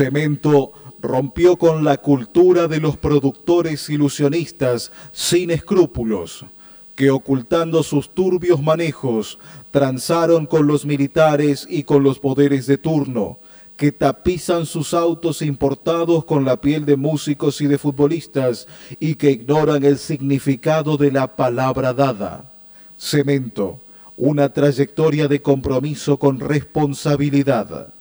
Cemento rompió con la cultura de los productores ilusionistas sin escrúpulos, que ocultando sus turbios manejos, transaron con los militares y con los poderes de turno, que tapizan sus autos importados con la piel de músicos y de futbolistas y que ignoran el significado de la palabra dada. Cemento, una trayectoria de compromiso con responsabilidad.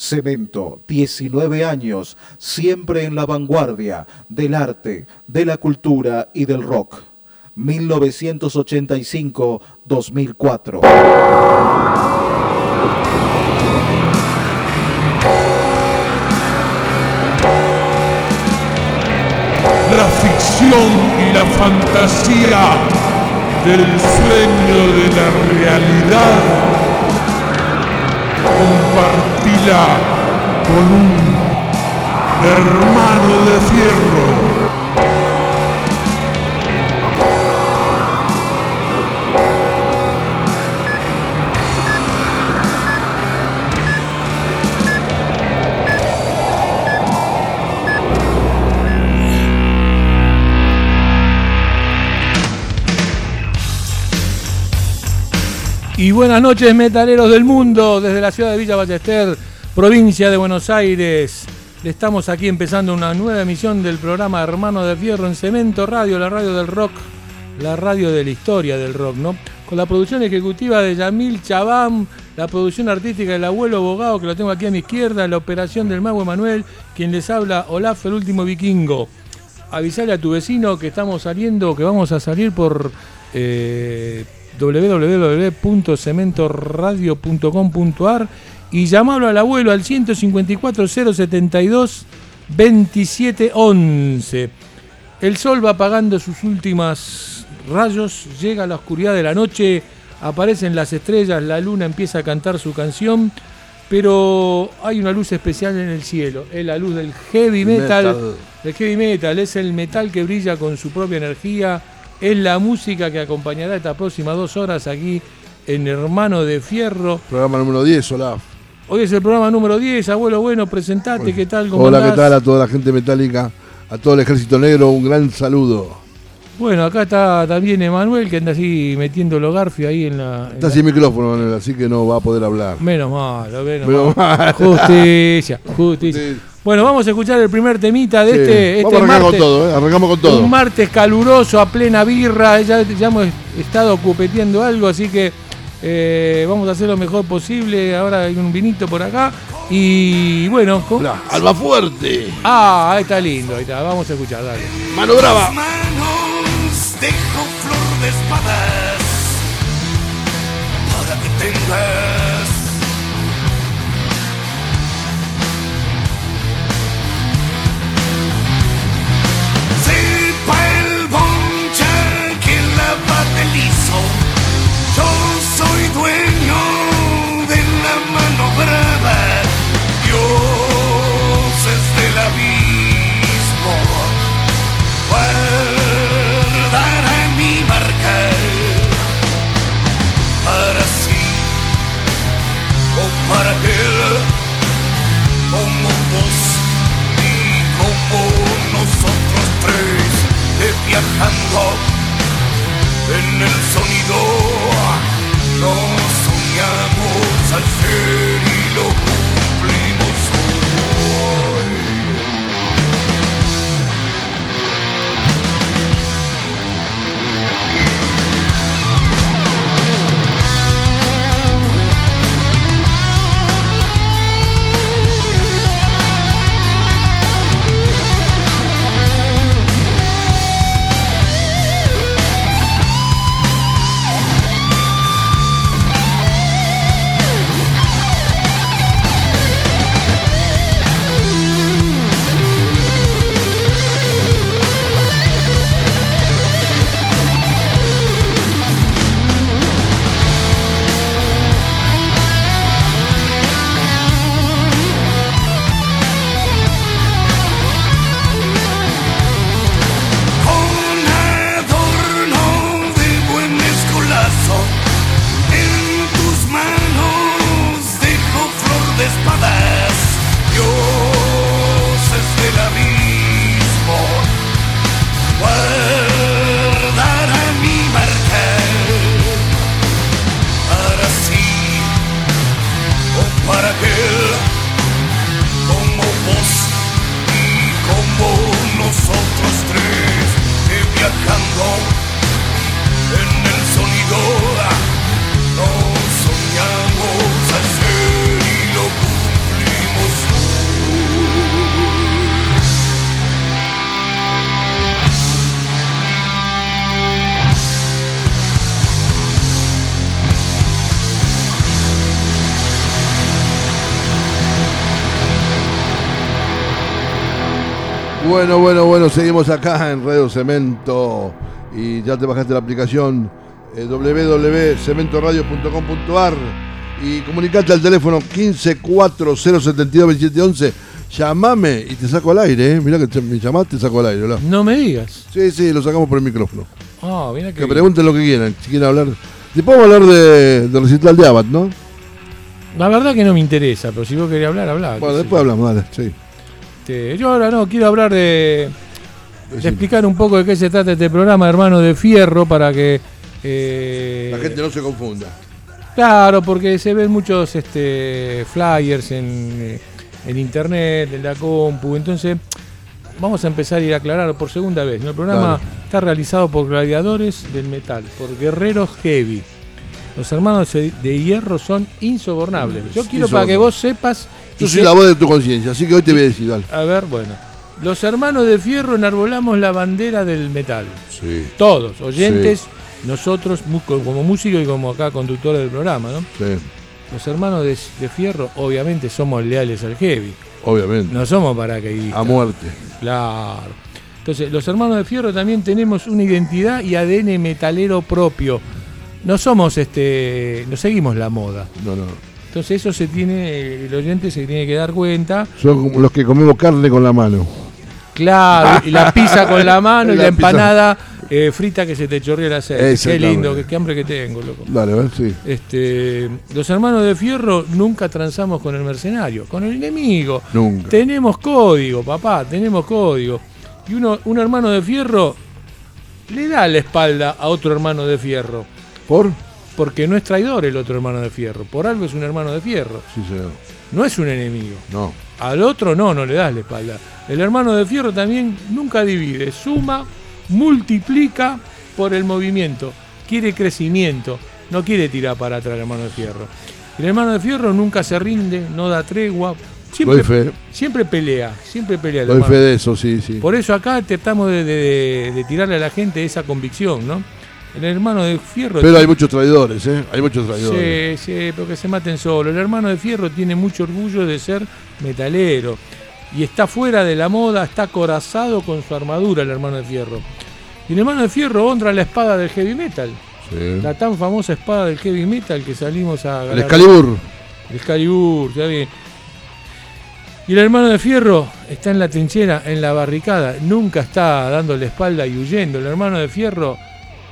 Cemento, 19 años, siempre en la vanguardia del arte, de la cultura y del rock. 1985-2004. La ficción y la fantasía del sueño de la realidad compartila con un hermano de fierro. Y buenas noches, metaleros del mundo, desde la ciudad de Villa Ballester, provincia de Buenos Aires. Estamos aquí empezando una nueva emisión del programa Hermano de Fierro en Cemento Radio, la radio del rock, la radio de la historia del rock, ¿no? Con la producción ejecutiva de Yamil Chabam, la producción artística del abuelo abogado, que lo tengo aquí a mi izquierda, la operación del mago Emanuel, quien les habla, Olaf, el último vikingo. Avisale a tu vecino que estamos saliendo, que vamos a salir por. Eh, www.cementoradio.com.ar y llamarlo al abuelo al 154 072 2711. El sol va apagando sus últimas rayos, llega a la oscuridad de la noche, aparecen las estrellas, la luna empieza a cantar su canción, pero hay una luz especial en el cielo, es la luz del heavy metal. Metal. El heavy metal es el metal que brilla con su propia energía, es la música que acompañará estas próximas dos horas aquí en Hermano de Fierro. Programa número 10, hola. Hoy es el programa número 10, abuelo bueno, presentate, ¿qué tal? ¿Cómo Hola, ¿qué tal a toda la gente metálica? A todo el ejército negro, un gran saludo. Bueno, acá está también Emanuel, que anda así metiendo los garfios ahí en la... en Está la- sin micrófono, Manuel, así que no va a poder hablar. Menos mal, menos, Menos mal. mal. Justicia, justicia. Bueno, vamos a escuchar el primer temita de Sí. este, este Vamos a arrancar martes. con todo, ¿eh? arrancamos con todo. Un martes caluroso, a plena birra. Ya, ya hemos estado cupeteando algo, así que eh, vamos a hacer lo mejor posible. Ahora hay un vinito por acá. Y bueno, ¿cómo? Hola, Alba Fuerte, Ah, ahí está lindo, ahí está. Vamos a escuchar, dale. Mano Brava. manos dejo flor de espadas para que tengas Bueno, bueno, bueno, seguimos acá en Radio Cemento y ya te bajaste la aplicación eh, www.cementoradio.com.ar y comunicate al teléfono 1540722711. Llamame y te saco al aire, ¿eh? Mirá que te, me llamás, te saco al aire. No me digas. Sí, sí, lo sacamos por el micrófono. Ah, mira que. Que pregunten lo que quieran, si quieren hablar. Después vamos a hablar de, de recital de Abad, ¿no? La verdad que no me interesa, pero si vos querés hablar, hablar. Bueno, después hablamos, dale, sí. Este, yo ahora no, quiero hablar de, explicar un poco de qué se trata este programa, hermano de Fierro, para que. eh, La gente no se confunda. Claro, porque se ven muchos este, flyers en, eh, en internet, en la compu. Entonces, vamos a empezar a ir a aclarar por segunda vez. ¿no? El programa está realizado por gladiadores del metal, por guerreros heavy. Los hermanos de de hierro son insobornables. Yo quiero para que vos sepas. Yo soy la voz de tu conciencia, así que hoy te voy a decir, dale. A ver, bueno. Los hermanos de fierro enarbolamos la bandera del metal. Sí, Todos, oyentes, nosotros mu- como músicos y como acá conductores del programa, ¿no? sí, Los hermanos de, de Fierro, obviamente, somos leales al heavy. obviamente. No somos paracaidistas. A muerte. Claro. Entonces, los hermanos de Fierro también tenemos una identidad y ADN metalero propio. No somos, este, no seguimos la moda. No, no. Entonces, eso se tiene, el oyente se tiene que dar cuenta. Son como los que comemos carne con la mano. Claro, y la pizza con la mano y la, La empanada eh, frita que se te chorrea el aceite. Qué lindo, qué, qué hambre que tengo, loco. Dale, a ver, sí. Este, los hermanos de Fierro nunca transamos con el mercenario, con el enemigo. Nunca. Tenemos código, papá, tenemos código. Y uno, un hermano de Fierro le da la espalda a otro hermano de Fierro, ¿Por? Porque no es traidor el otro hermano de Fierro. Por algo es un hermano de Fierro, Sí, señor. no es un enemigo. No. Al otro no, no le das la espalda. El hermano de Fierro también nunca divide, suma, multiplica por el movimiento, quiere crecimiento, no quiere tirar para atrás el hermano de Fierro. El hermano de Fierro nunca se rinde, no da tregua, siempre, Doy fe. siempre pelea, siempre pelea. el Doy hermano. fe de eso, sí, sí. Por eso acá tratamos de, de- de tirarle a la gente esa convicción, ¿no? El hermano de Fierro... Pero hay muchos traidores, ¿eh? Hay muchos traidores. Sí, sí, pero que se maten solo. El hermano de Fierro tiene mucho orgullo de ser metalero. Y está fuera de la moda, está corazado con su armadura el hermano de Fierro. Y el hermano de Fierro honra la espada del heavy metal. Sí. La tan famosa espada del heavy metal que salimos a El galar- Excalibur. El Excalibur, ya bien. Y el hermano de Fierro está en la trinchera, en la barricada, nunca está dando la espalda y huyendo. El hermano de Fierro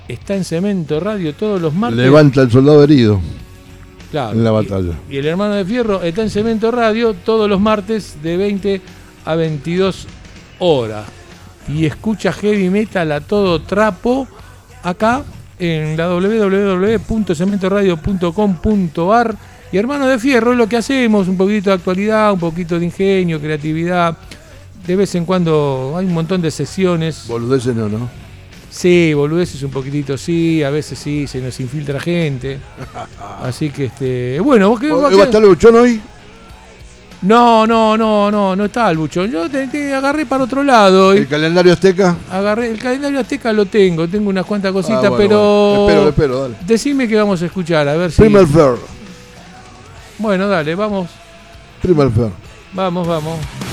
está en Cemento Radio todos los martes. Levanta el soldado herido Claro, en la y- batalla. Y el hermano de Fierro está en Cemento Radio todos los martes de 20 a 22 horas. Y escucha heavy metal a todo trapo acá en la www.cementoradio.com.ar. Y hermano de Fierro es lo que hacemos, un poquito de actualidad, un poquito de ingenio, creatividad. De vez en cuando hay un montón de sesiones. Boludeces no, ¿no? Sí, boludeces un poquitito sí, a veces sí, se nos infiltra gente. Así que, este, bueno, vos qué... vos ¿Va a estar el buchón hoy? No, no, no, no, no está el buchón. Yo te, te agarré para otro lado. ¿El calendario azteca? agarré, el calendario azteca lo tengo, tengo unas cuantas cositas, Ah, bueno, pero... bueno. Espero, espero, dale. Decime que vamos a escuchar, a ver si... Primer Fair. Bueno, dale, vamos, Primer Fair. vamos, vamos.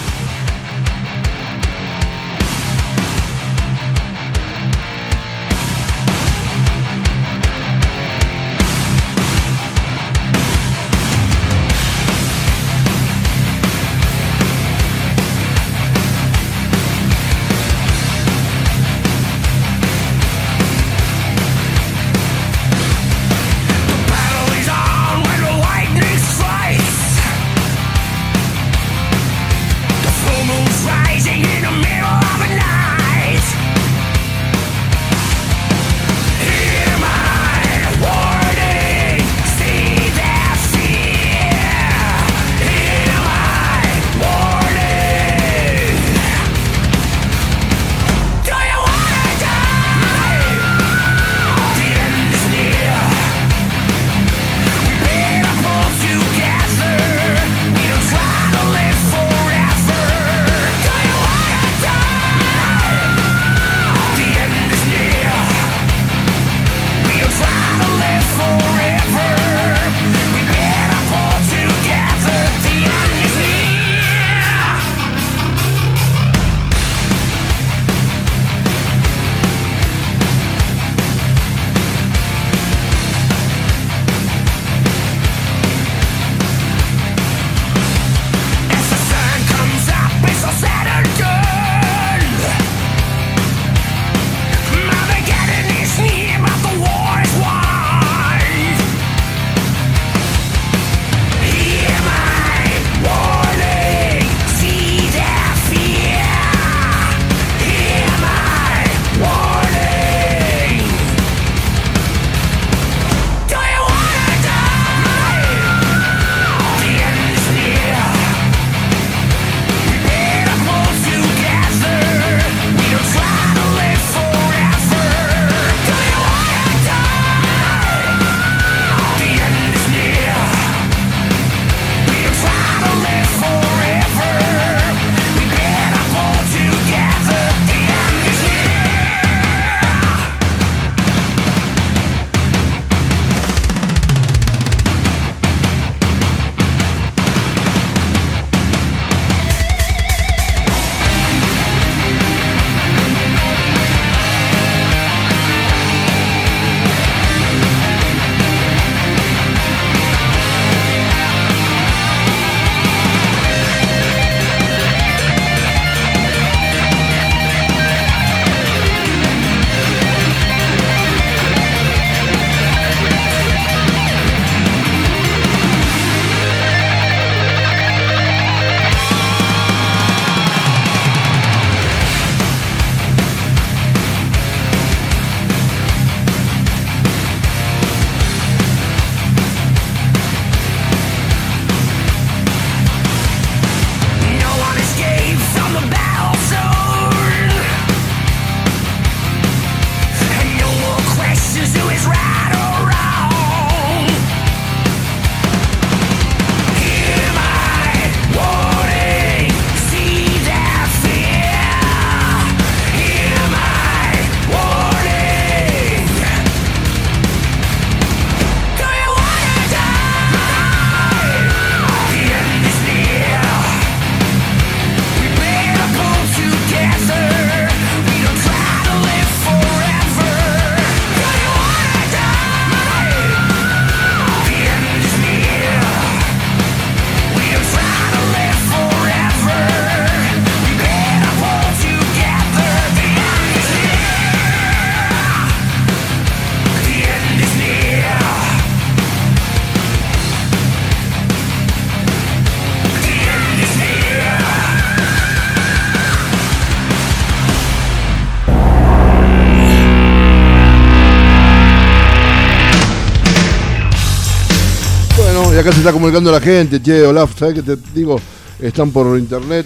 Acá se está comunicando la gente, che, Olaf, ¿sabes qué te digo? Están por internet,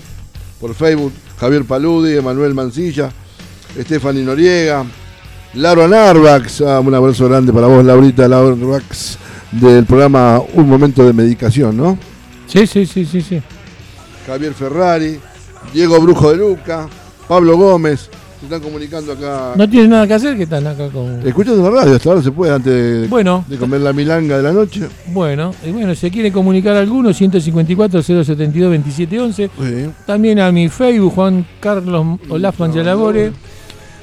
por Facebook, Javier Paludi, Emanuel Mancilla, Stephanie Noriega, Laura Narvax, ah, un abrazo grande para vos, Laurita Laura Narvax, del programa Un Momento de Medicación, ¿no? Sí, sí, sí, sí, sí. Javier Ferrari, Diego Brujo de Luca, Pablo Gómez, se están comunicando acá. No tienen nada que hacer que están acá con. Escuchando la radio, hasta ahora se puede antes de, Bueno. de comer la milanga de la noche. Bueno, y bueno, si quiere comunicar alguno, 154 072 2711. Sí. También a mi Facebook, Juan Carlos Olaf Mangelabore.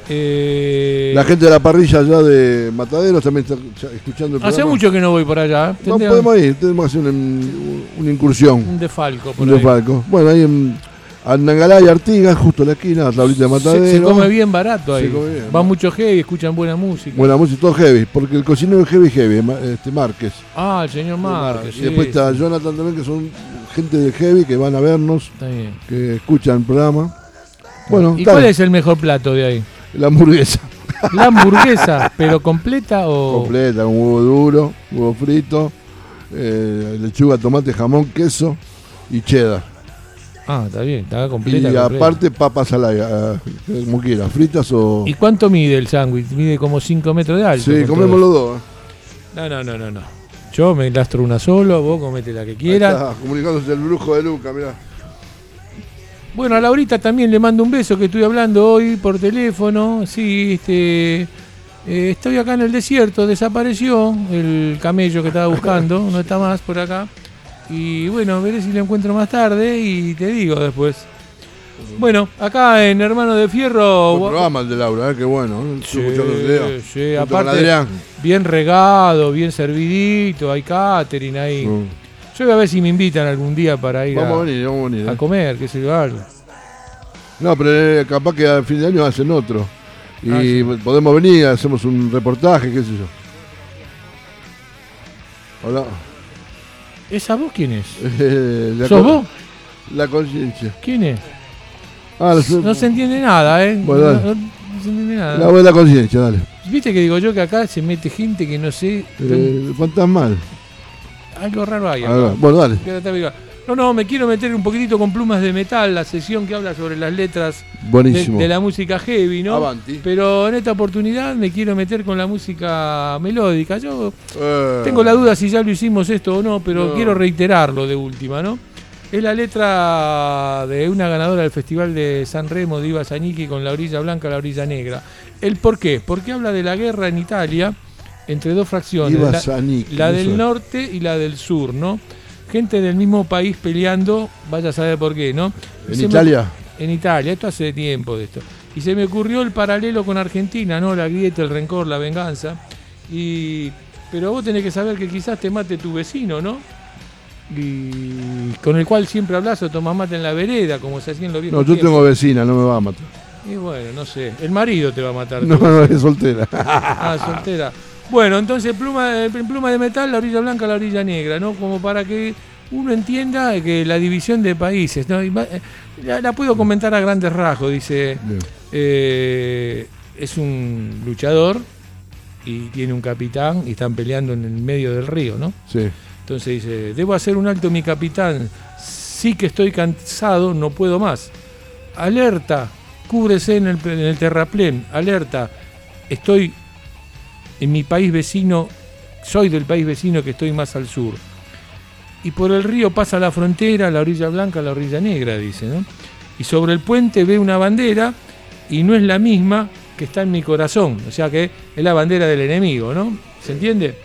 Eh, La gente de la parrilla allá de Mataderos también está escuchando el Hace programa. mucho que no voy por allá. ¿eh? No podemos ir, tenemos que hacer una, una incursión. Un defalco por Un ahí. desfalco. Bueno, ahí en Andangalá y Artigas, justo a la esquina, la tablita de Se, Mataderos. se come bien barato ahí. Se come bien. Va mucho heavy, escuchan buena música. Buena música, todo heavy, porque el cocinero es heavy, heavy, este Márquez. Ah, el señor Márquez. y sí, después está Jonathan también, que son gente de heavy que van a vernos, está bien. que escuchan el programa. Bueno, ¿Y cuál bien. es el mejor plato de ahí? la hamburguesa ¿La hamburguesa, pero completa o.? completa, con huevo duro, huevo frito, eh, lechuga, tomate, jamón, queso y cheddar. Ah, está bien, está completa. y completa. aparte papas al aire, ah, como quieras, fritas o... ¿Y cuánto mide el sándwich? Mide como 5 metros de alto. Sí, comemos los dos. ¿eh? No, no, no, no, no. Yo me lastro una solo, vos comete la que Ahí quieras. está, comunicándose el brujo de Luca, mirá. Bueno, a Laurita también le mando un beso que estoy hablando hoy por teléfono. Sí, este. eh, estoy acá en el desierto, desapareció el camello que estaba buscando, no está más por acá. Y bueno, veré si lo encuentro más tarde y te digo después. Bueno, acá en Hermano de Fierro. Buen programa el de Laura, eh, qué bueno. ¿eh? Sí, sí, aparte bien regado, bien servidito, hay catering ahí. Mm. Yo voy a ver si me invitan algún día para ir Vamos a, a venir, vamos a venir. a eh. comer, qué sé yo, algo. No, pero eh, capaz que a fin de año hacen otro. Y Ah, sí. podemos venir, hacemos un reportaje, qué sé yo. Hola. ¿Esa voz quién es? Eh, la ¿Sos vos? La conciencia. ¿Quién es? Ah, la, No se entiende nada, ¿eh? Bueno, no, se entiende la nada. voz de la conciencia, dale. Viste que digo yo que acá se mete gente que no sé. Eh, fantasmal. Algo raro hay. Acá. bueno, dale. No, no, me quiero meter un poquitito con plumas de metal, la sesión que habla sobre las letras de, la música heavy, ¿no? Avanti. Pero en esta oportunidad me quiero meter con la música melódica. Yo Eh, tengo la duda si ya lo hicimos esto o no, pero No. quiero reiterarlo de última, ¿no? Es la letra de una ganadora del Festival de San Remo de Iva Zanicki con la orilla blanca y la orilla negra. ¿El por qué? Porque habla de la guerra en Italia entre dos fracciones, la, Zanicki, la eso del norte y la del sur, ¿no? Gente del mismo país peleando, vaya a saber por qué, ¿no? ¿En se me- Italia? en Italia, esto hace tiempo de esto. Y se me ocurrió el paralelo con Argentina, ¿no? La grieta, el rencor, la venganza. Y pero vos tenés que saber que quizás te mate tu vecino, ¿no? Y con el cual siempre hablas o tomás mate en la vereda, como se hacía en los viejos No, yo tiempos. tengo vecina, no me va a matar. Y bueno, no sé. El marido te va a matar. No, no, es soltera. Ah, soltera. Bueno, entonces pluma, en pluma de metal, la orilla blanca, la orilla negra, ¿no? Como para que uno entienda que la división de países, ¿no? Eh, La, la puedo comentar a grandes rasgos, dice, eh, es un luchador y tiene un capitán y están peleando en el medio del río, ¿no? Sí. Entonces dice, debo hacer un alto mi capitán, sí que estoy cansado, no puedo más. Alerta, cúbrese en el, en el terraplén, alerta, estoy en mi país vecino, soy del país vecino que estoy más al sur. Y por el río pasa la frontera, la orilla blanca, la orilla negra, dice, ¿no? Y sobre el puente ve una bandera y no es la misma que está en mi corazón, o sea que es la bandera del enemigo, ¿no? ¿Se entiende?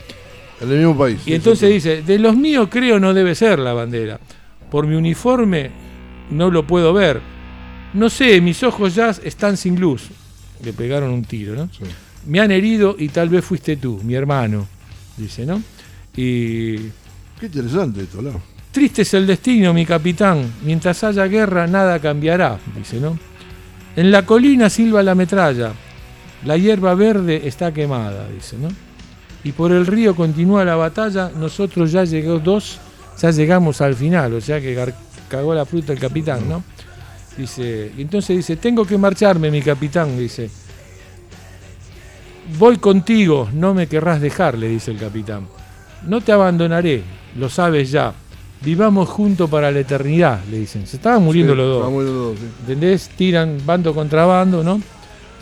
En el mismo país. Y entonces dice, de los míos creo no debe ser la bandera. Por mi uniforme no lo puedo ver. No sé, mis ojos ya están sin luz. Le pegaron un tiro, ¿no? Sí. Me han herido y tal vez fuiste tú, mi hermano, dice, ¿no? Y Qué interesante esto, ¿no? triste es el destino, mi capitán. Mientras haya guerra nada cambiará, dice, ¿no? En la colina silba la metralla. La hierba verde está quemada, dice, ¿no? Y por el río continúa la batalla. Nosotros ya llegó dos, ya llegamos al final, o sea que cagó la fruta el capitán, ¿no? Dice, entonces dice, tengo que marcharme, mi capitán, dice. Voy contigo, no me querrás dejar, le dice el capitán. No te abandonaré, lo sabes ya. Vivamos juntos para la eternidad, le dicen. Se estaban muriendo Sí, los dos. estaban muriendo los dos, sí. ¿Entendés? Tiran bando contra bando, ¿no?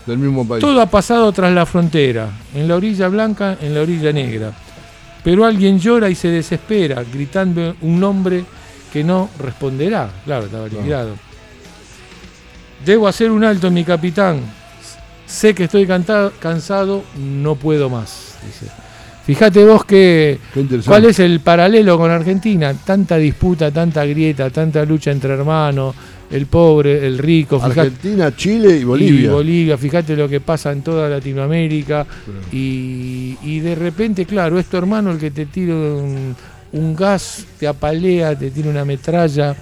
Del mismo país. Todo ha pasado tras la frontera, en la orilla blanca, en la orilla negra. Pero alguien llora y se desespera, gritando un nombre que no responderá. Claro, estaba liquidado. Debo hacer un alto, mi capitán. Sé que estoy canta- cansado, no puedo más. Dice. Fíjate vos que. ¿Cuál es el paralelo con Argentina? Tanta disputa, tanta grieta, tanta lucha entre hermanos, el pobre, el rico, fíjate. Argentina, Chile y Bolivia. Y Bolivia, fíjate lo que pasa en toda Latinoamérica. Y, y de repente, claro, es tu hermano el que te tira un, un gas, te apalea, te tira una metralla.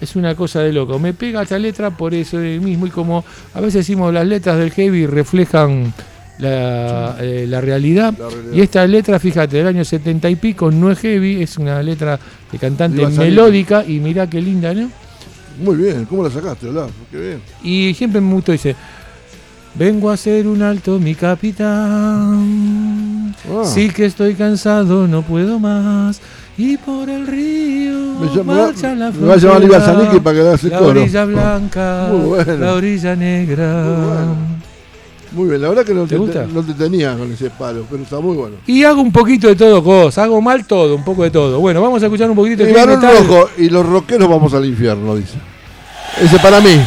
Es una cosa de loco. Me pega esta letra por eso mismo. Y como a veces decimos las letras del heavy reflejan la, eh, la realidad. La realidad. Y esta letra, fíjate, del año 70 y pico, no es heavy, es una letra de cantante melódica. Y mirá qué linda, ¿no? Muy bien, ¿cómo la sacaste, Olaf? Qué bien. Y siempre me gustó, dice, vengo a hacer un alto, mi capitán. Ah. Sí que estoy cansado, no puedo más. Y por el río Me llama- marcha la me va a llamar para que le La coro. orilla blanca, Muy bueno. la orilla negra. Muy bueno. Muy bien, la verdad que no ¿Te te, gusta? no te tenía con ese palo, pero está muy bueno. Y hago un poquito de todo cosa, hago mal todo, un poco de todo. Bueno, vamos a escuchar un poquito de Y rojo y los rockeros vamos al infierno, dice. Ese para mí.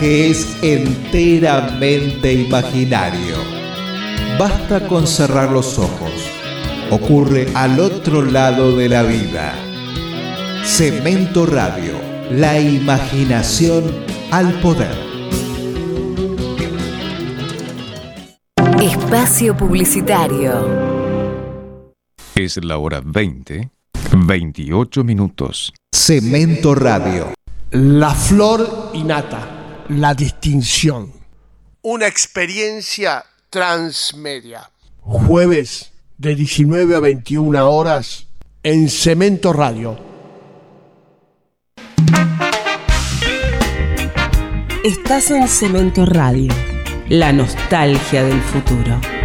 Viaje es enteramente imaginario. Basta con cerrar los ojos. Ocurre al otro lado de la vida. Cemento Radio, la imaginación al poder. Espacio Publicitario. Es la hora 20, 28 minutos. Cemento Radio. La flor innata, la distinción. Una experiencia transmedia. Jueves de 19 a 21 horas en Cemento Radio. Estás en Cemento Radio, la nostalgia del futuro.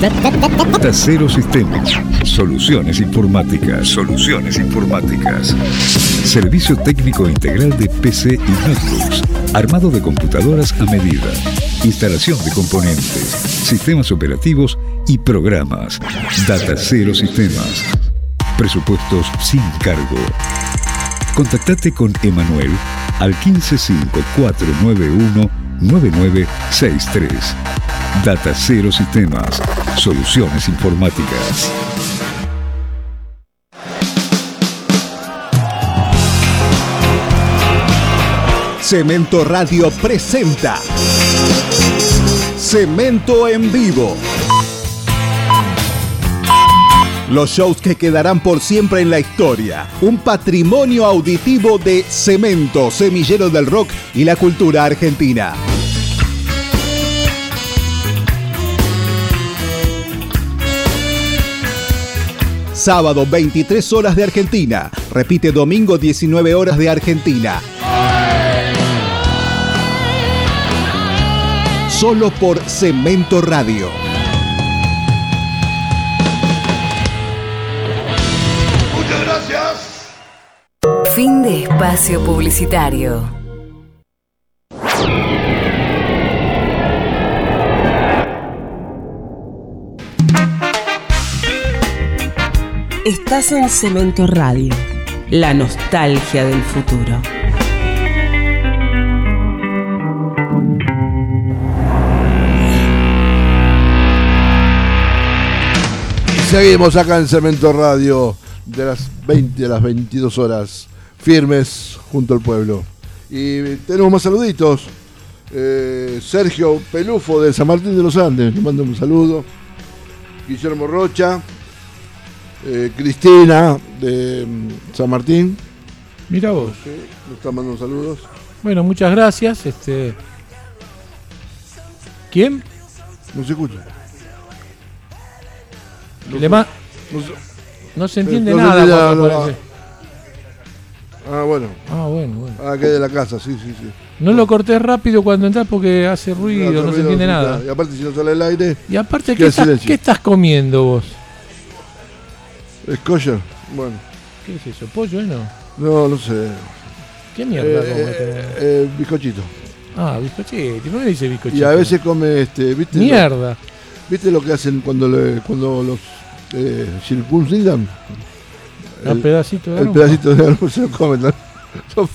Data Cero Sistemas. Soluciones informáticas. Soluciones informáticas. Servicio técnico integral de PC y notebooks. Armado de computadoras a medida. Instalación de componentes. Sistemas operativos y programas. Data Cero Sistemas. Presupuestos sin cargo. Contactate con Emanuel al 155491 9963. Data Cero Sistemas. Soluciones informáticas. Cemento Radio presenta Cemento en vivo. Los shows que quedarán por siempre en la historia. Un patrimonio auditivo de Cemento, semillero del rock y la cultura argentina. Sábado 23 horas de Argentina. Repite domingo 19 horas de Argentina. Solo por Cemento Radio. Fin de espacio publicitario. Estás en Cemento Radio, la nostalgia del futuro. Seguimos acá en Cemento Radio de las 20 a las 22 horas, firmes junto al pueblo. Y tenemos más saluditos. Eh, Sergio Pelufo de San Martín de los Andes, le mando un saludo. Guillermo Rocha, eh, Cristina de mm, San Martín. Mira vos. Sí, nos están mandando saludos. Bueno, muchas gracias. Este... ¿Quién? No se escucha. No se, No se entiende no se nada. entiende nada. Ah, bueno. Ah, bueno, bueno. Ah, que es de la casa, sí, sí, sí. No lo cortés rápido cuando entras porque hace ruido, no se entiende nada. Y aparte si no sale el aire, Y aparte, ¿qué estás, silencio. qué estás comiendo vos? es kosher. Bueno, ¿Qué es eso? ¿Pollo, eh, no? no, no sé. ¿Qué mierda Eh, come? eh, eh, bizcochito. Ah, bizcochito. ¿Por qué dice bizcochito? Y a veces come, este, ¿viste? Mierda. Lo, ¿Viste lo que hacen cuando, le- cuando los eh, circuncidan? Un pedacito de El aroma. pedacito de se lo comen. ¿no?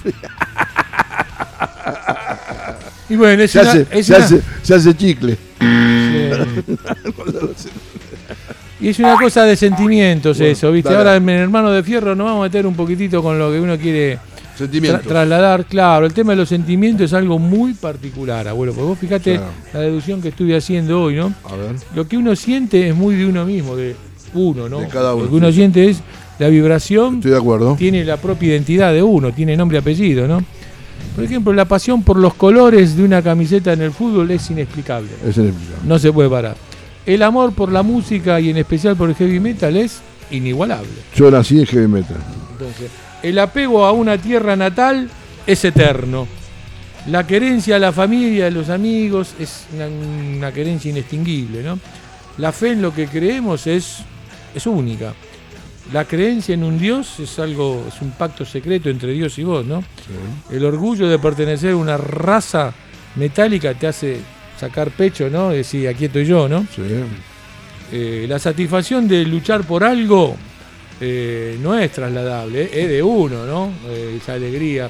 Y bueno, es se, una- hace, es se, una- hace, se hace chicle. Y es una cosa de sentimientos Bueno, eso, ¿viste? dale. Ahora en Hermano de Fierro nos vamos a meter un poquitito con lo que uno quiere tra- trasladar. Claro, el tema de los sentimientos es algo muy particular, abuelo. Porque vos fíjate Claro. la deducción que estuve haciendo hoy, ¿no? A ver. Lo que uno siente es muy de uno mismo, de uno, ¿no? De cada uno, Lo que uno siente es la vibración, Estoy de acuerdo. tiene la propia identidad de uno, tiene nombre y apellido, ¿no? Por ejemplo, la pasión por los colores de una camiseta en el fútbol es inexplicable. Es inexplicable. No se puede parar. El amor por la música y en especial por el heavy metal es inigualable. Yo nací en heavy metal. Entonces, el apego a una tierra natal es eterno. La querencia a la familia, a los amigos, es una, una querencia inextinguible, ¿no? La fe en lo que creemos es, es única. La creencia en un Dios es algo, es un pacto secreto entre Dios y vos, ¿no? El orgullo de pertenecer a una raza metálica te hace sacar pecho, ¿no? Decir, aquí estoy yo, ¿no? Sí. Eh, la satisfacción de luchar por algo eh, no es trasladable, eh, es de uno, ¿no? Eh, esa alegría.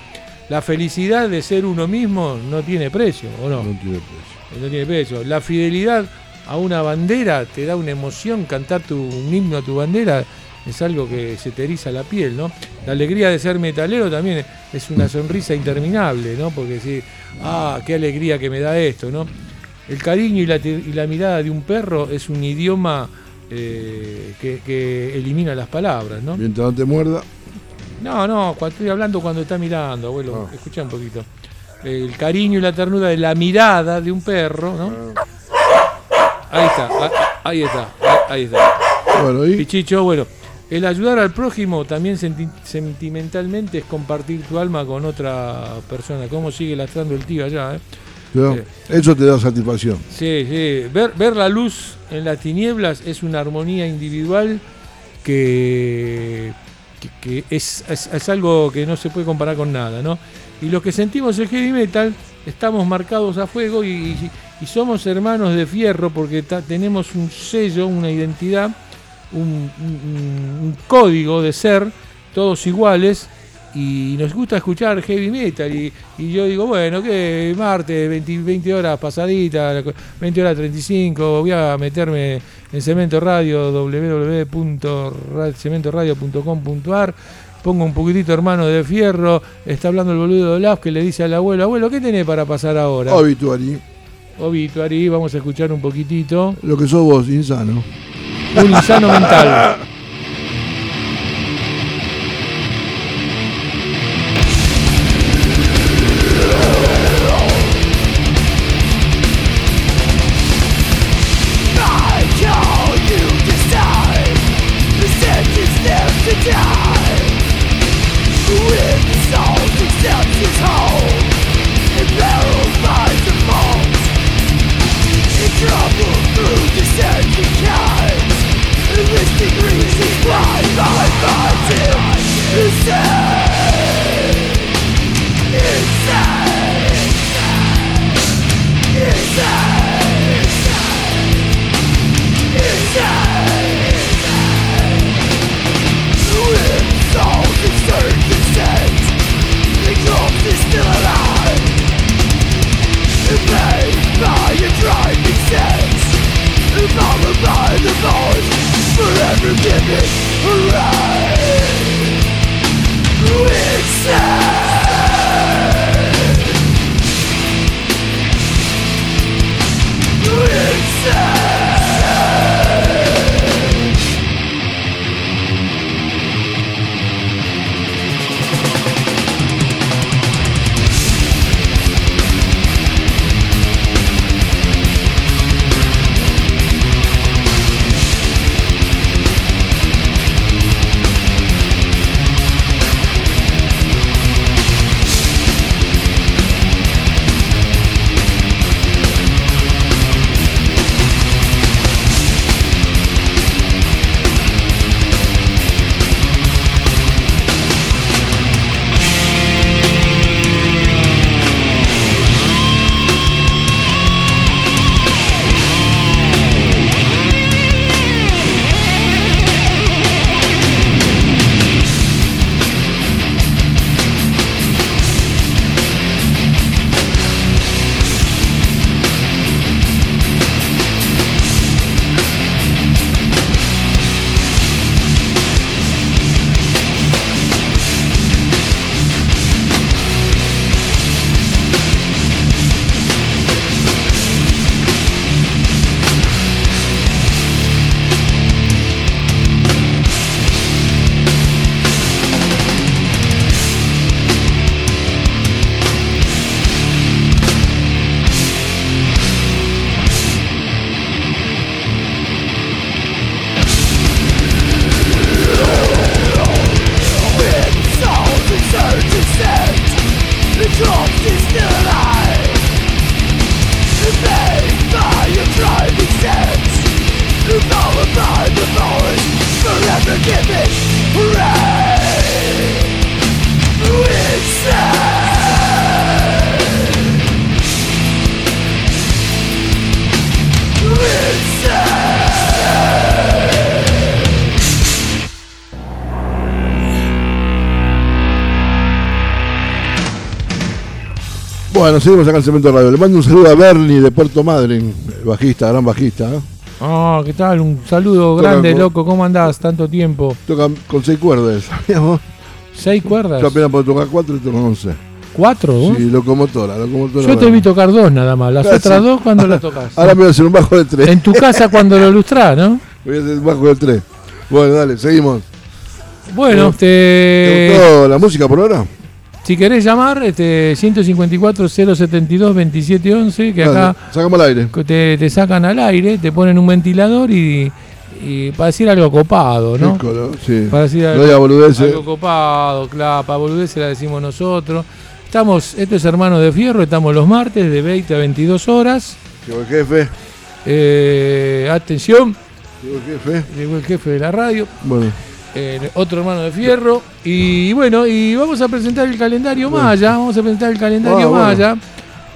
La felicidad de ser uno mismo no tiene precio, ¿o no? No tiene precio. No tiene precio. La fidelidad a una bandera te da una emoción, cantar tu, un himno a tu bandera es algo que se te eriza la piel, ¿no? La alegría de ser metalero también es una sonrisa interminable, ¿no? Porque decir, ah, qué alegría que me da esto, ¿no? El cariño y la, te- y la mirada de un perro es un idioma eh, que, que elimina las palabras, ¿no? Mientras no te muerda. No, no, cuando estoy hablando cuando está mirando, abuelo, escucha un poquito. El cariño y la ternura de la mirada de un perro, ¿no? Ahí está, ah, ahí está, ah, ahí está. Bueno, y Pichicho, bueno, el ayudar al prójimo también senti- sentimentalmente es compartir tu alma con otra persona. ¿Cómo sigue lastrando el tío allá, eh? ¿no? Eh. eso te da satisfacción. Sí, sí. Ver, ver la luz en las tinieblas es una armonía individual que, que- que es, es- es algo que no se puede comparar con nada, ¿no? Y los que sentimos el heavy metal estamos marcados a fuego y, y- y somos hermanos de fierro porque ta- tenemos un sello, una identidad, un, un- un código de ser, todos iguales. Y nos gusta escuchar heavy metal. Y, y yo digo, bueno, que martes, 20, 20 horas pasadita, 20 horas 35, voy a meterme en Cemento Radio, www.cementoradio.com.ar. Pongo un poquitito hermano de fierro. Está hablando el boludo de Olaf que le dice al abuelo, abuelo, ¿qué tenés para pasar ahora? Obituary. Obituary, vamos a escuchar un poquitito. Lo que sos vos, insano. Un insano mental. Seguimos acá en Cemento Radio. Le mando un saludo a Bernie de Puerto Madryn, bajista, gran bajista. ¿eh? Ah, ¿qué tal? Un saludo grande, con- loco. ¿Cómo andás? Tanto tiempo. Toca con seis cuerdas, ¿sabías vos? ¿Seis cuerdas? Yo apenas puedo tocar cuatro y toco once. ¿Cuatro? Sí, locomotora, locomotora. Yo te vi tocar dos nada más. Las Ah, otras dos, ¿cuándo las tocas? Ahora me voy a hacer un bajo de tres. En tu casa cuando lo lustrás, ¿no? Voy a hacer un bajo de tres. Bueno, dale, seguimos. Bueno, ¿Te este, gustó la música por ahora? Si querés llamar, este 154 072 2711, que acá sacamos al aire. te, te sacan al aire, te ponen un ventilador y, y para decir algo copado, ¿no? Sí. Para decir No diga boludeces. algo copado, claro, para la decimos nosotros. Estamos, esto es Hermano de Fierro, estamos los martes de 20 a 22 horas. Llegó el jefe. Eh, atención, Llegó el jefe. llegó el jefe de la radio. Bueno. Eh, otro hermano de fierro. Y bueno, y vamos a presentar el calendario Maya. Vamos a presentar el calendario Ah, bueno. Maya.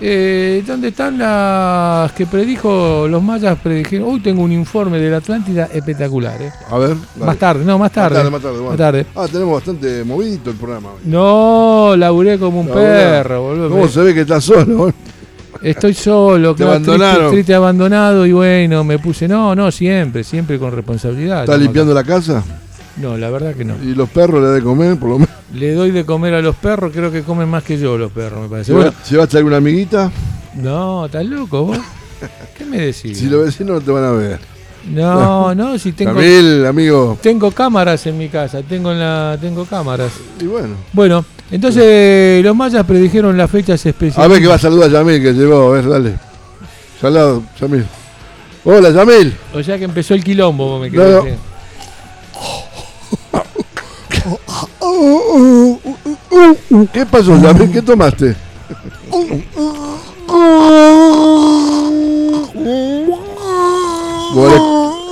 Eh, ¿Dónde están las que predijo los mayas? Predijeron. Hoy tengo un informe de la Atlántida espectacular. ¿eh? A ver. dale. Más tarde, no, más tarde. Más tarde, más tarde. bueno. Más tarde. Ah, tenemos bastante movidito el programa. No, laburé como un perro, boludo. ¿Cómo se ve que estás solo? Estoy solo, Te claro, abandonaron. Triste, triste, abandonado y bueno, me puse. No, no, siempre, siempre con responsabilidad. ¿Estás limpiando la casa? No, la verdad que no. ¿Y los perros le da de comer, por lo menos? Le doy de comer a los perros, creo que comen más que yo los perros, me parece. ¿Lleva- Bueno, ¿Llevaste alguna amiguita? no, estás loco vos. ¿Qué me decís? Si los vecinos no te van a ver. No, no, si tengo Camil, amigo. tengo cámaras en mi casa, tengo en la tengo cámaras. Y bueno. Bueno, entonces los mayas predijeron las fechas especiales. A ver que va a saludar a Yamil que llegó. A ver, dale. Salado, Yamil. Hola, Yamil. O sea que empezó el quilombo, me No, querés no. ¿Qué pasó, Yamil? ¿Qué tomaste?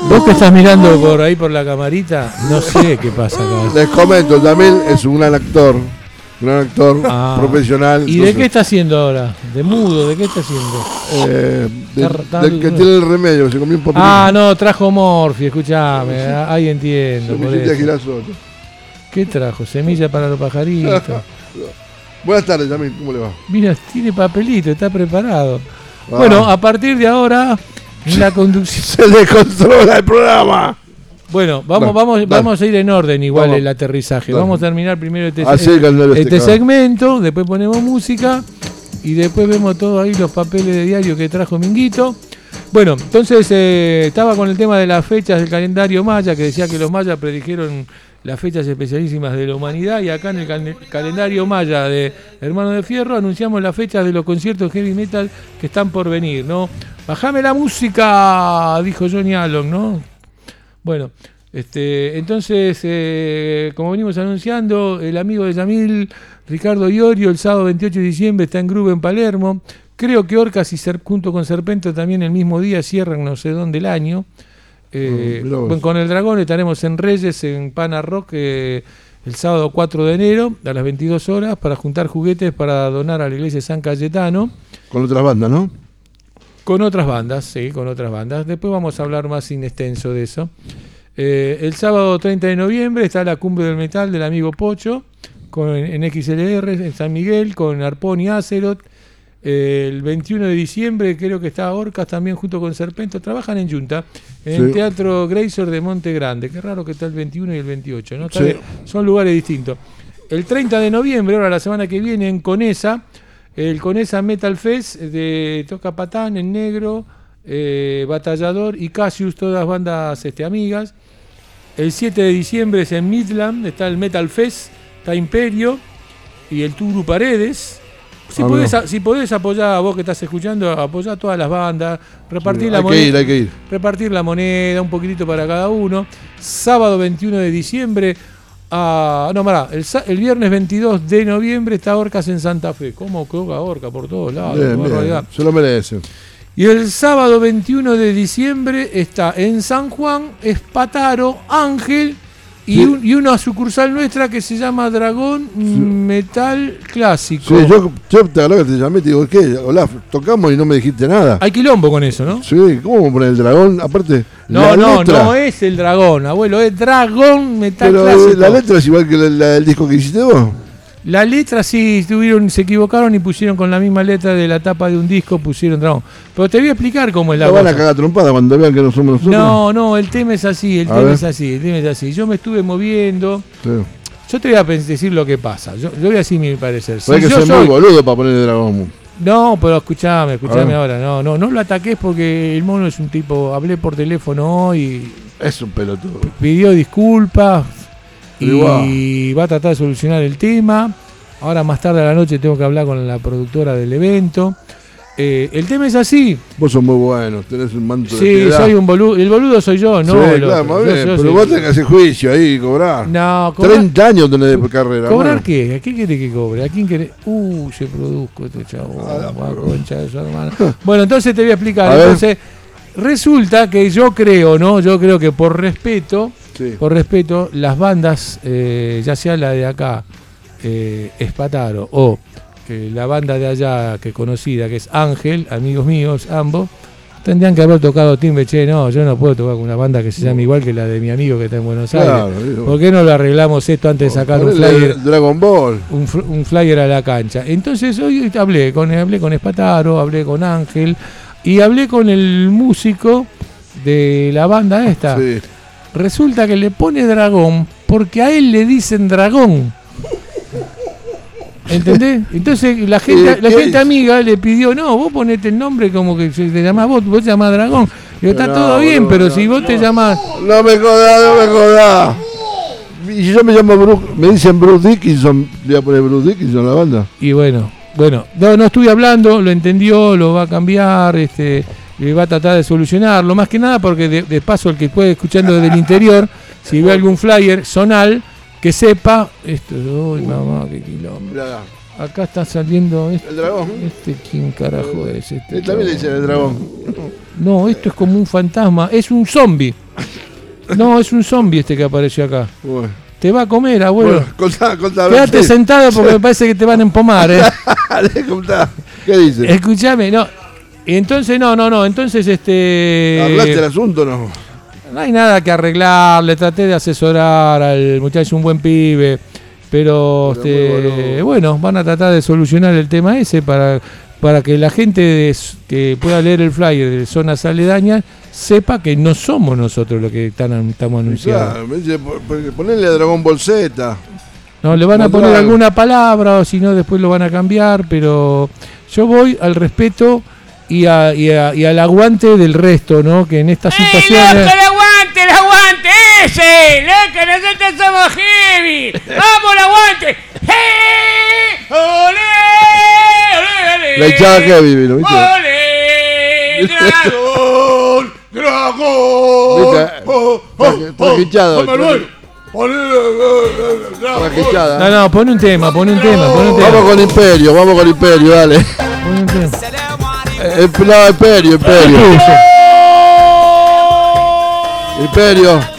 Vos que estás mirando por ahí por la camarita, no sé qué pasa acá. les comento, Yamil es un gran actor. Un gran actor Ah. profesional. ¿Y de qué está haciendo ahora? ¿De mudo? ¿De qué está haciendo? eh, del- Está- está- del que tiene el remedio, se comió un papelito. Ah, no, trajo Morphy, escúchame, ah, ahí entiendo. por Semillita de eso. ¿Qué trajo? Semilla para los pajaritos. Buenas tardes, Yamil, ¿cómo le va? Mira, tiene papelito, está preparado. Ah. Bueno, a partir de ahora, la conducción. Se descontrola el programa. Bueno, vamos, vamos, dale. vamos a ir en orden igual Vamos. el aterrizaje. Dale. Vamos a terminar primero este, este este, segmento, después ponemos música y después vemos todo ahí los papeles de diario que trajo Minguito. Bueno, entonces eh, estaba con el tema de las fechas del calendario maya, que decía que los mayas predijeron las fechas especialísimas de la humanidad y acá en el cal- calendario maya de Hermano de Fierro anunciamos las fechas de los conciertos heavy metal que están por venir, ¿no? Bajame la música, dijo Johnny Allen, ¿no? Bueno, este, entonces, eh, como venimos anunciando, el amigo de Yamil, Ricardo Iorio, el sábado 28 de diciembre está en Grube en Palermo. Creo que Orcas y junto con Serpento también el mismo día cierran no sé dónde el año. Eh, con el Dragón estaremos en Reyes, en Pana Rock, eh, el sábado 4 de enero a las 22 horas para juntar juguetes para donar a la iglesia de San Cayetano. Con otras bandas, ¿no? Con otras bandas, sí, con otras bandas. Después vamos a hablar más sin extenso de eso. Eh, el sábado 30 de noviembre está la cumbre del metal del amigo Pocho con, en XLR en San Miguel con Arpón y Acerot. El 21 de diciembre creo que está Orcas también junto con Serpento. Trabajan en Junta, en el. Teatro Grazer de Monte Grande. Qué raro que está el 21 y el 28. ¿no? Sí. Son lugares distintos. El 30 de noviembre, ahora la semana que viene, en Conesa, el Conesa Metal Fest de Toca Patán en negro, eh, Batallador y Cassius, todas bandas este, amigas. El 7 de diciembre es en Midland, está el Metal Fest, está Imperio y el Turu Paredes. Si, podés, a- si podés apoyar a vos que estás escuchando, apoyar a todas las bandas, repartir Sí, la hay que moneda. ir, hay que ir. Repartir la moneda, un poquitito para cada uno. Sábado 21 de diciembre. ah, no, pará, el, viernes 22 de noviembre está Orcas en Santa Fe. ¿Cómo coca Orca por todos lados? Bien, bien. Se lo merece. Y el sábado 21 de diciembre está en San Juan, Espataro, Ángel y, Sí. un- y una sucursal nuestra que se llama Dragón Metal Clásico. Sí, yo, yo te que te llamé te digo, ¿qué? Olaf, tocamos y no me dijiste nada. Hay quilombo con eso, ¿no? Sí, ¿cómo poner el dragón? Aparte, No, la no, letra, no es el dragón, abuelo, es Dragón Metal Pero Clásico. eh, la letra es igual que la, la del disco que hiciste vos. La letra sí tuvieron, se equivocaron y pusieron con la misma letra de la tapa de un disco, pusieron dragón. Pero te voy a explicar cómo es la La van a cagar trompada cuando vean que no somos nosotros. No, no, el tema es así, el A tema ver. es así, el tema es así. Yo me estuve moviendo. Sí. Yo te voy a decir lo que pasa. Yo, yo voy a decir mi parecer. Si que soy- muy boludo para poner el dragón. No, pero escuchame, escuchame ahora. No, no, no lo ataques porque el mono es un tipo. Hablé por teléfono hoy. Es un pelotudo. Pidió disculpas Y va a tratar de solucionar el tema. Ahora más tarde a la noche tengo que hablar con la productora del evento. Eh, el tema es así. Vos sos muy bueno, tenés un manto de Sí, piedad. soy un boludo. El boludo soy yo, no. Sí, claro, Yo- bien, yo pero vos tenés que hacer juicio ahí y cobrar. No, cobrar- 30 años tenés de carrera. ¿Cobrar qué? ¿A qué quiere que cobre? ¿A quién quiere? Uh, se produzco este chavo. la concha de su hermana. Bueno, entonces te voy a explicar. A ver. entonces, resulta que yo creo, ¿no? Yo creo que por respeto, Sí. por respeto, las bandas, eh, ya sea la de acá, eh, Espataro, o eh, la banda de allá que conocida, que es Ángel, amigos míos, ambos, tendrían que haber tocado timbre, che, no, yo no puedo tocar con una banda que se llame igual que la de mi amigo que está en Buenos Claro, Aires. ¿Por qué no lo arreglamos esto antes de sacar un flyer? Dragon Ball. un flyer a la cancha. Entonces hoy hablé con, hablé con Espataro, hablé con Ángel y hablé con el músico de la banda esta. Sí. Resulta que le pone dragón porque a él le dicen dragón. ¿Entendés? Entonces la gente, ¿Qué- la gente amiga le pidió, no, vos ponete el nombre como que se te llamás vos, vos te llamás dragón. Digo, está No, todo bien, pero no, si vos te llamás... No me jodas, no me jodas. Y yo me llamo Bruce, me dicen Bruce Dickinson, voy a poner Bruce Dickinson a la banda. Y bueno, bueno, no, no estuve hablando, lo entendió, lo va a cambiar, este, y va a tratar de solucionarlo, más que nada porque de, de paso el que puede escuchando desde el interior, si ve algún flyer zonal, que sepa, esto, uy mamá, qué quilombo. Acá está saliendo este, el dragón. este quién carajo es este. Él también le dicen el dragón. No, esto es como un fantasma, es un zombie. No, es un zombie este que apareció acá. Bueno, Te va a comer, abuelo. bueno contá, contá. Quédate sí. sentado porque me parece que te van a empomar, eh. Contá. ¿Qué dice? Escúchame, no. Entonces, no, no, no. Entonces, este. ¿Hablaste del asunto no? No hay nada que arreglar. Le traté de asesorar al muchacho, un buen pibe. Pero, este, bueno, van a tratar de solucionar el tema ese para. para que la gente de que pueda leer el flyer de zonas aledañas sepa que no somos nosotros los que están, estamos anunciando. Claro, me dice, po- po- ponele a Dragón Ball Z. No, le van a poner alguna palabra o si no después lo van a cambiar, pero yo voy al respeto y, a- y a- y al aguante del resto, ¿no? Que en estas situaciones... ¡El aguante, el aguante! ¡Ese! ¡Le que nosotros somos heavy! ¡Vamos, el aguante! ¡Hey! ¡Olé! ¡Olé! olé! La hinchada heavy vino, ¿viste? ¡Olé! ¡Dragón! ¡Dragón! Traje hinchada hoy, Manuel! Traje hinchada. No, no, pon un tema, pon un tema, pon un tema. Vamos con Imperio, vamos con Imperio, dale. pon un tema. Eh, no, Imperio, Imperio. Imperio.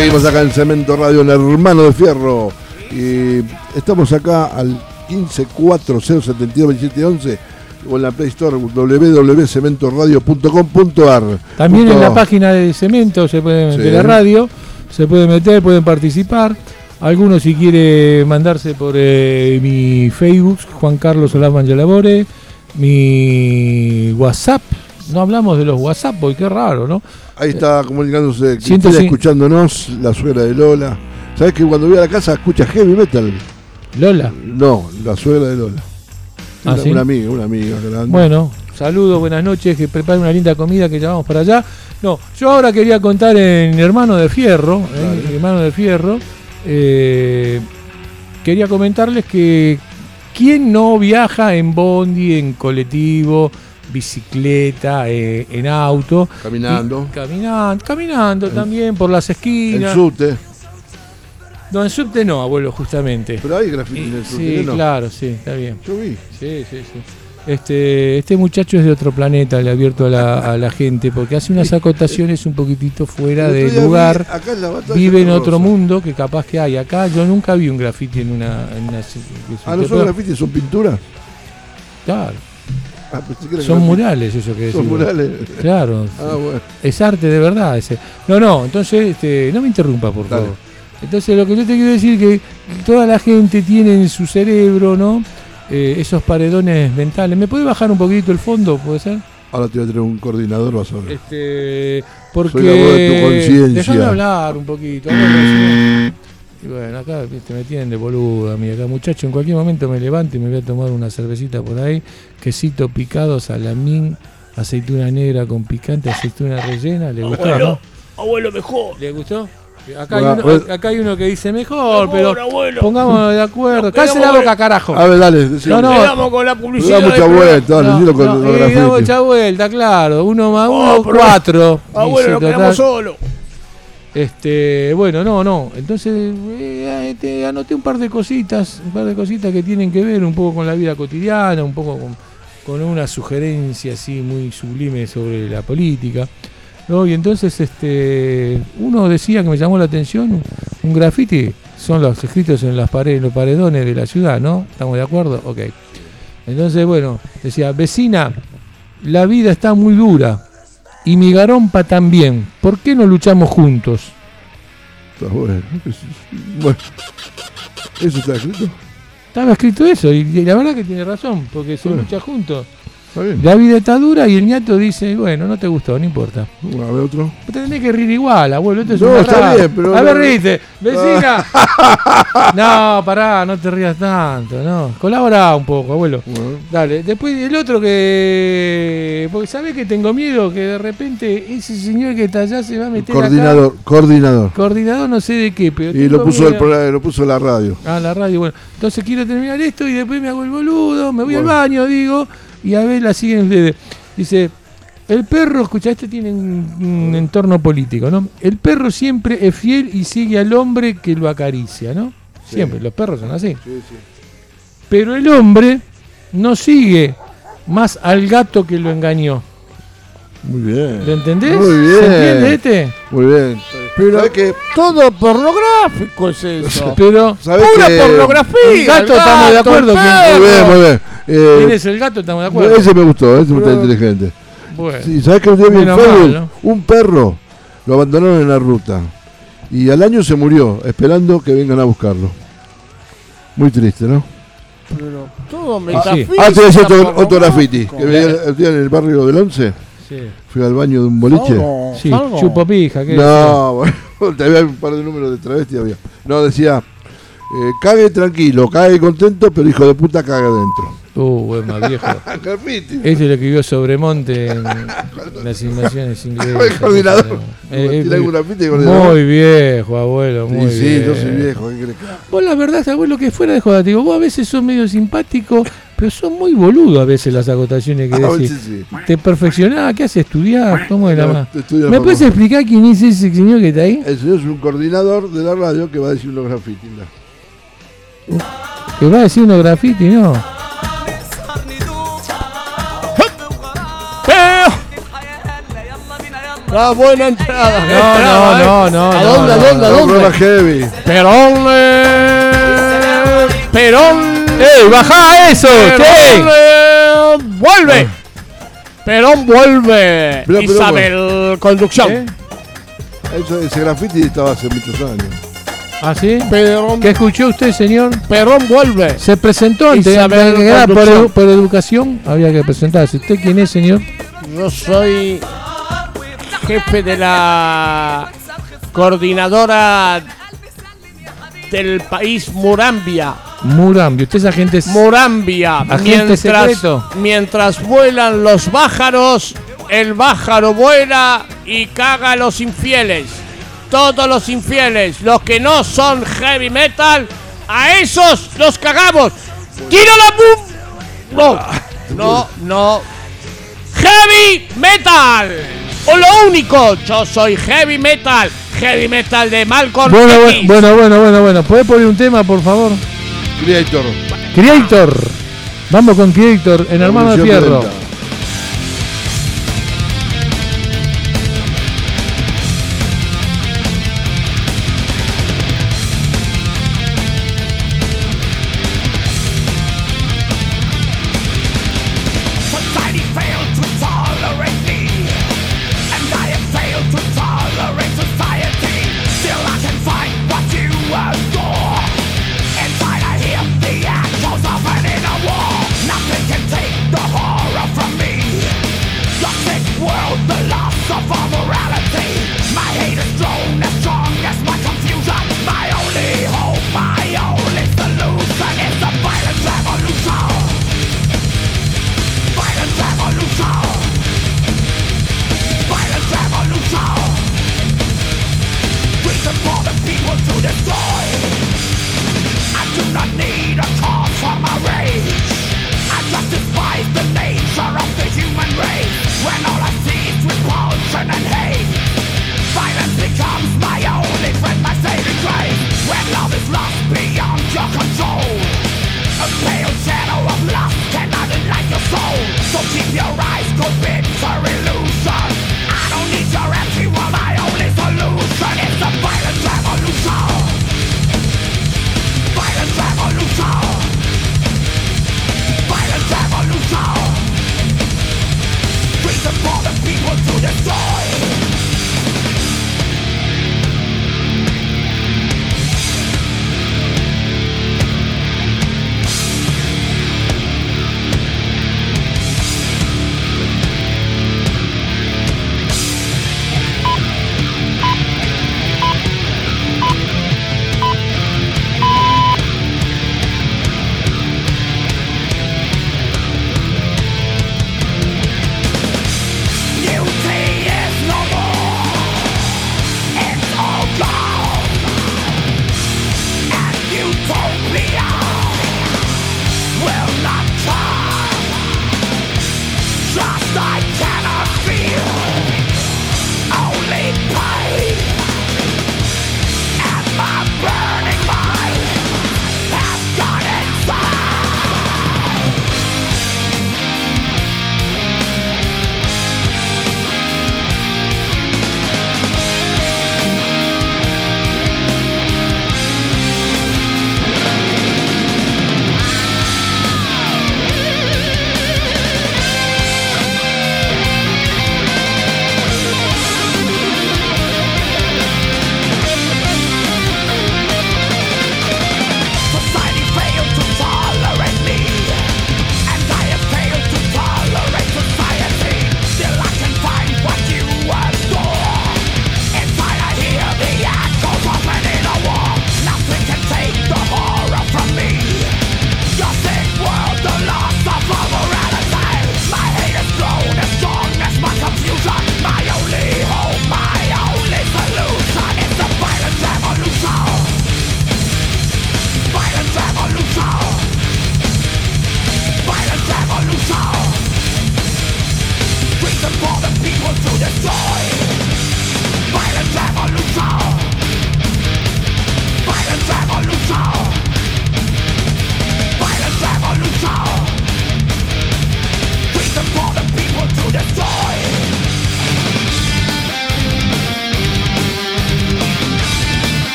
Seguimos acá en Cemento Radio, en Hermano de Fierro. Y estamos acá al 1540722711 o en la Play Store www.cementoradio.com.ar. También en la página de Cemento se puede, Sí. de la radio se pueden meter, pueden participar. Algunos si quiere mandarse por eh, mi Facebook, Juan Carlos Solás Mangelabore, mi WhatsApp. No hablamos de los WhatsApp, porque qué raro, ¿no? Ahí está comunicándose Cristina, 105. escuchándonos, la suegra de Lola. ¿Sabes que cuando voy a la casa escucha heavy metal? ¿Lola? No, la suegra de Lola. Ah, una, ¿sí? una amiga, una amiga grande. Bueno, saludos, buenas noches, que preparen una linda comida que ya vamos para allá. No, yo ahora quería contar en Hermano de Fierro, ¿eh? Hermano de Fierro, eh, quería comentarles que quién no viaja en bondi, en colectivo, bicicleta, eh, en auto. Caminando. Y- caminando, caminando también por las esquinas. El subte. No, en subte no, abuelo, justamente. Pero hay graffiti en el subte, Sí, ¿no? claro, sí, está bien. Yo vi. Sí, sí, sí. Este, este muchacho es de otro planeta, le advierto a la, a la gente, porque hace unas acotaciones un poquitito fuera vi lugar. acá en la Vive en de otro mundo que capaz que hay. Acá yo nunca vi un grafiti en una. En una Ah, no son grafitis, son pinturas. Claro. Ah, Son murales, eso que Son decís. murales. Claro. Ah, bueno. Es arte de verdad ese. No, no, entonces, este, no me interrumpa, por Dale. favor. Entonces, lo que yo te quiero decir que toda la gente tiene en su cerebro, ¿no? Eh, esos paredones mentales. ¿Me puede bajar un poquito el fondo, puede ser? Ahora te voy a traer un coordinador, vas a ver. Este, porque Soy la voz de tu conciencia. Déjame hablar un poquito. No- Y bueno, acá viste, me tienen de boludo a mí. Acá, muchacho, en cualquier momento me levanto y me voy a tomar una cervecita por ahí. Quesito picado, salamín, aceituna negra con picante, aceituna rellena. ¿Le gustó? Abuelo, no? abuelo, mejor. ¿Le gustó? Acá hay, uno, bueno. acá hay uno que dice mejor, Mejor, pero abuelo. pongámonos de acuerdo. Cállese la quedamos boca, carajo. A ver, dale. decime. No, no. Le damos con la Le publicidad. da mucha vuelta, dale, con No, los eh, mucha vuelta, claro. Uno más uno, Oh, pero- cuatro. Abuelo, nos quedamos solos. Este, bueno, no, no. Entonces, eh, te anoté un par de cositas, un par de cositas que tienen que ver un poco con la vida cotidiana, un poco con, una sugerencia así muy sublime sobre la política. Y entonces, este, uno decía que me llamó la atención, un graffiti son los escritos en las paredes, los paredones de la ciudad, ¿no? ¿Estamos de acuerdo? Ok. Entonces, bueno, decía, vecina, la vida está muy dura y mi garompa también. ¿Por qué no luchamos juntos? Está bueno. Bueno. ¿Eso está escrito? Estaba escrito eso y, la verdad que tiene razón, porque se Bueno. lucha juntos. La vida está dura y el ñato dice, bueno, no te gustó, no importa. A ver otro. Te tenés que reír igual, abuelo. Esto es No, está bien, pero A ver, reíste. Vecina. no, pará, no te rías tanto, no. Colabora un poco, abuelo. Dale. Después el otro que... Porque sabés que tengo miedo que de repente ese señor que está allá se va a meter acá. Coordinador, coordinador. Coordinador no sé de qué, pero... Y lo puso, el programa- lo puso la radio. Ah, la radio, bueno. Entonces quiero terminar esto y después me hago el boludo, me voy Bueno. al baño, digo, y a ver la siguen ustedes. Dice, el perro, escucha, este tiene un, un entorno político, ¿no? El perro siempre es fiel y sigue al hombre que lo acaricia, ¿no? Sí. Siempre, los perros son así. Sí, sí. Pero el hombre no sigue más al gato que lo engañó. Muy bien. ¿Lo entendés? Muy bien. ¿Se entiende este? Muy bien. Pero ¿Sabes qué? todo pornográfico es eso. Pero ¿Sabes Pura pornografía. El gato, estamos de acuerdo que-. Muy bien, muy bien. Eh, ¿Quién es el gato? Estamos de acuerdo. ese me gustó, ese está Pero- inteligente. Bueno. Sí, ¿Sabes que un día vi en Menos Facebook? mal, ¿no? Un perro lo abandonaron en la ruta. Y al año se murió, esperando que vengan a buscarlo. Muy triste, ¿no? Pero todo sí. metafísica. Ah, te decía otro, otro graffiti. Que veía el día en el barrio del 11. Sí. Fui al baño de un boliche. Salgo, Sí, salgo. chupo pija. ¿qué No, bueno, te había un par de números de travesti había. No, decía, eh, cague tranquilo, cague contento, pero hijo de puta caga adentro. Uh, buen más viejo. Este lo escribió Sobremonte en las invasiones inglesas. El coordinador. Eh, eh, muy viejo, abuelo, Sí, muy sí, viejo. yo soy viejo, ¿qué? Vos la verdad, abuelo, que fuera de joda, digo, vos a veces sos medio simpático, pero sos muy boludo a veces las acotaciones que decís. veces sí. ¿Te perfeccionás? ¿Qué haces? ¿Estudiás? ¿Cómo es la más? ¿Me puedes explicar quién es ese señor que está ahí? El señor es un coordinador de la radio que va a decir unos graffiti. mirá. Que va a decir unos graffiti, ¿no? La buena entrada. No, entrada, no, ¿eh? no, no, ¿A no, dónde, a no, dónde, a No, dónde? heavy. Perón. eh, Perón. ¡Ey, bajá eso! Perón eh, vuelve. Perón vuelve. Pero, pero, Isabel, conducción. ¿Eh? Eso, ese graffiti estaba hace muchos años. ¿Ah, sí? Perón, ¿Qué escuchó usted, señor? Perón vuelve. Se presentó antes, Isabel por, por educación, había que presentarse. ¿Usted quién es, señor? Yo soy jefe de la coordinadora del país Murambia. Murambi. ¿Usted es agente? Murambia. Agente secreto. mientras vuelan los pájaros, el pájaro vuela y caga a los infieles. Todos los infieles, los que no son heavy metal, a esos los cagamos. ¡Tiro la bum! No, no, no. ¡Heavy metal! O lo único, yo soy heavy metal. Heavy metal de Malcolm Bueno, X. bu- bueno, bueno, bueno, bueno. ¿Puede poner un tema, por favor? Creator. Creator. Vamos con Creator en Hermano de Fierro.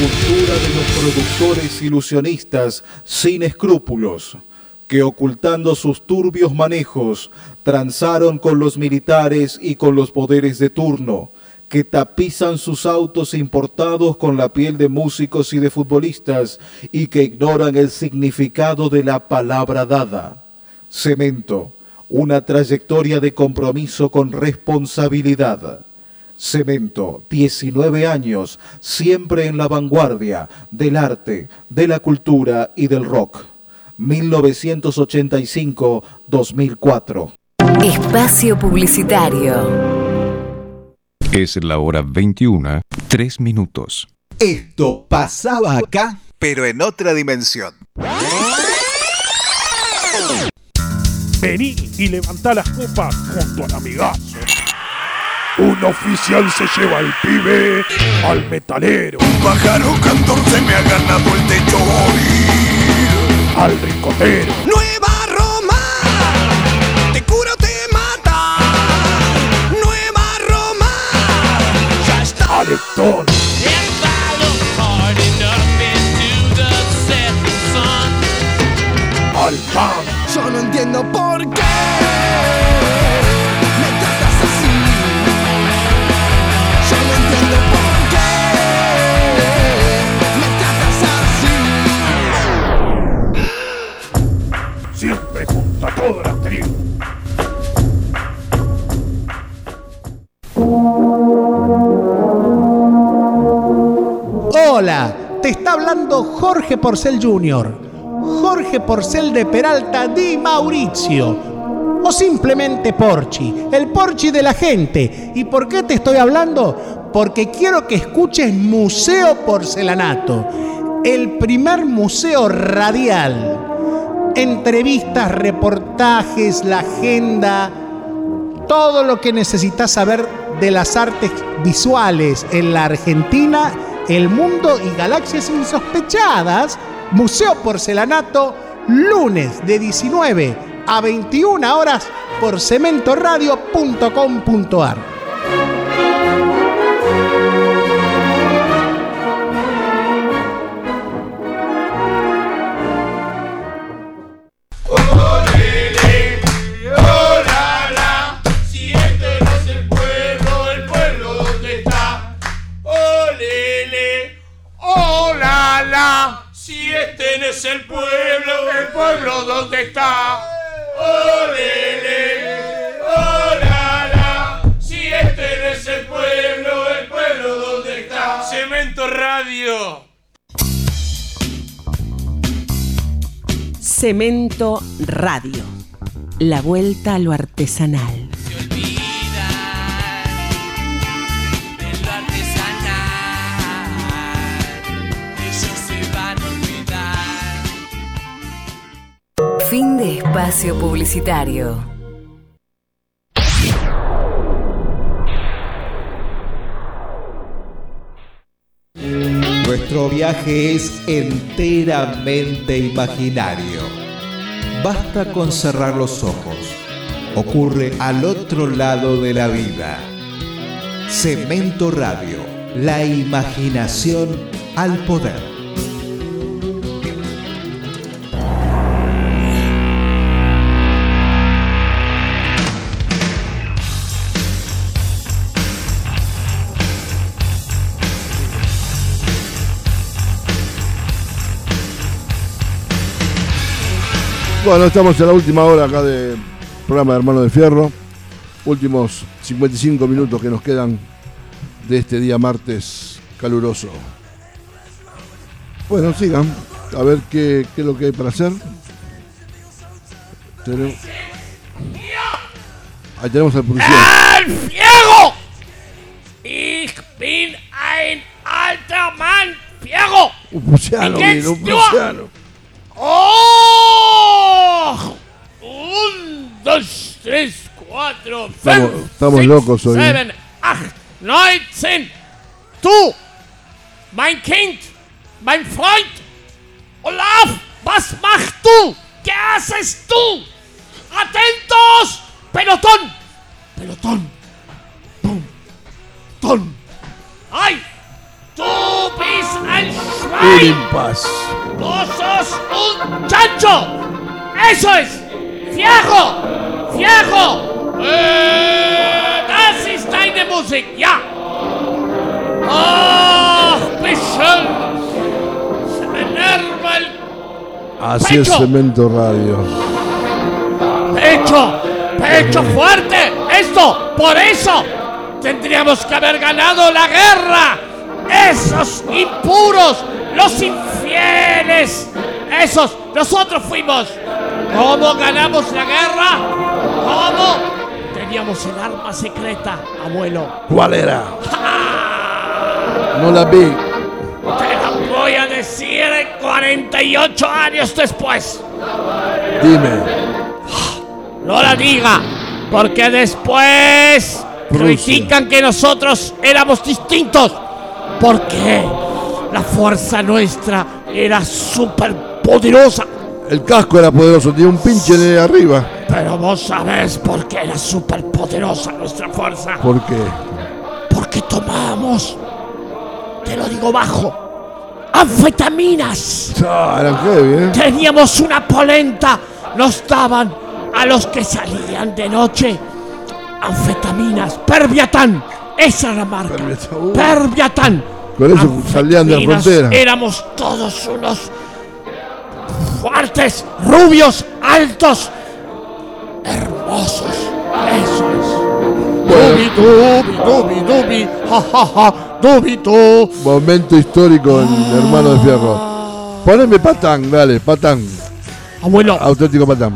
Cultura de los productores ilusionistas sin escrúpulos, que ocultando sus turbios manejos, transaron con los militares y con los poderes de turno, que tapizan sus autos importados con la piel de músicos y de futbolistas y que ignoran el significado de la palabra dada. Cemento, una trayectoria de compromiso con responsabilidad. Cemento, 19 años, siempre en la vanguardia del arte, de la cultura y del rock. 1985-2004. Espacio Publicitario. Es la hora 21, 3 minutos. Esto pasaba acá, pero en otra dimensión. Vení y levantá las copas junto al amigazo. Un oficial se lleva al pibe al metalero. Un pájaro cantor se me ha ganado el techo hoy. Al ricotero. Nueva Roma, te curo, te mata. Nueva Roma, ya está. Al Lectón. Al pan. Yo no entiendo por qué Hola, te está hablando Jorge Porcel Jr. Jorge Porcel de Peralta Di Mauricio. O simplemente Porchi, el Porchi de la gente. ¿Y por qué te estoy hablando? Porque quiero que escuches Museo Porcelanato, el primer museo radial. Entrevistas, reportajes, la agenda, todo lo que necesitas saber de las artes visuales en la Argentina, el mundo y galaxias insospechadas. Museo Porcelanato, lunes de 19 a 21 horas por cementoradio.com.ar. Si este no es el pueblo, el pueblo dónde está. Olele, oh la la. Si este no es el pueblo, el pueblo dónde está. Cemento Radio. Cemento Radio. La vuelta a lo artesanal. Fin de espacio publicitario. Nuestro viaje es enteramente imaginario. Basta con cerrar los ojos. Ocurre al otro lado de la vida. Cemento Radio. La imaginación al poder. Bueno, estamos en la última hora acá del programa de Hermano de Fierro. Últimos 55 minutos que nos quedan de este día martes caluroso. Bueno, sigan. A ver qué, qué es lo que hay para hacer. Tenemos- Ahí tenemos al policía. ¡El Fiego! Ich bin ein alter Mann, Fiego! Un prusiano, un prusiano. ¡Oh! Un, dos, tres, cuatro, Estamos- fünf, estamos six, locos hoy, ¿eh? seven, acht, neunzehn. Du, mein Kind, mein Freund, Olaf, was machst du? ¿Qué haces tú? ¡Atentos! ¡Pelotón! ¡Pelotón! ¡Pum! ¡Ton! ¡Ay! ¡Tú bist ein Schwein! ¡Vos sos un chancho! ¡Eso es! ¡Fiajo! ¡Fiajo! ¡Eh! ¡Das ist deine Musik! ¡Ya! ¡Oh! ¡Bisschen! ¡Se me enerva el Así es Pecho. Cemento Radio. pecho! ¡Pecho fuerte! ¡Esto! ¡Por eso! ¡Tendríamos que haber ganado la guerra! ¡Esos impuros! ¡Los infieles! ¡Esos! ¡Nosotros fuimos! ¿Cómo ganamos la guerra? ¿Cómo? Teníamos el arma secreta, abuelo. ¿Cuál era? No la vi. Te la voy a decir en 48 años después. Dime. No la diga, porque después critican que nosotros éramos distintos. Porque la fuerza nuestra era súper poderosa. El casco era poderoso, tenía un pinche de arriba. Pero vos sabés por qué era súper poderosa nuestra fuerza. ¿Por qué? Porque tomábamos, te lo digo bajo, anfetaminas. Ah, heavy, ¿eh? Teníamos una polenta. Nos daban a los que salían de noche anfetaminas. Perviatán. Esa era la marca. Perviatán. Con eso salían de la frontera. Éramos todos unos fuertes, rubios, altos, hermosos. Eso es. Dubi, dubi, dubi, dubi, ja, ja, ja, dubi, du. Momento histórico en Hermano de Fierro. Poneme patán, dale, patán. Abuelo. Auténtico patán.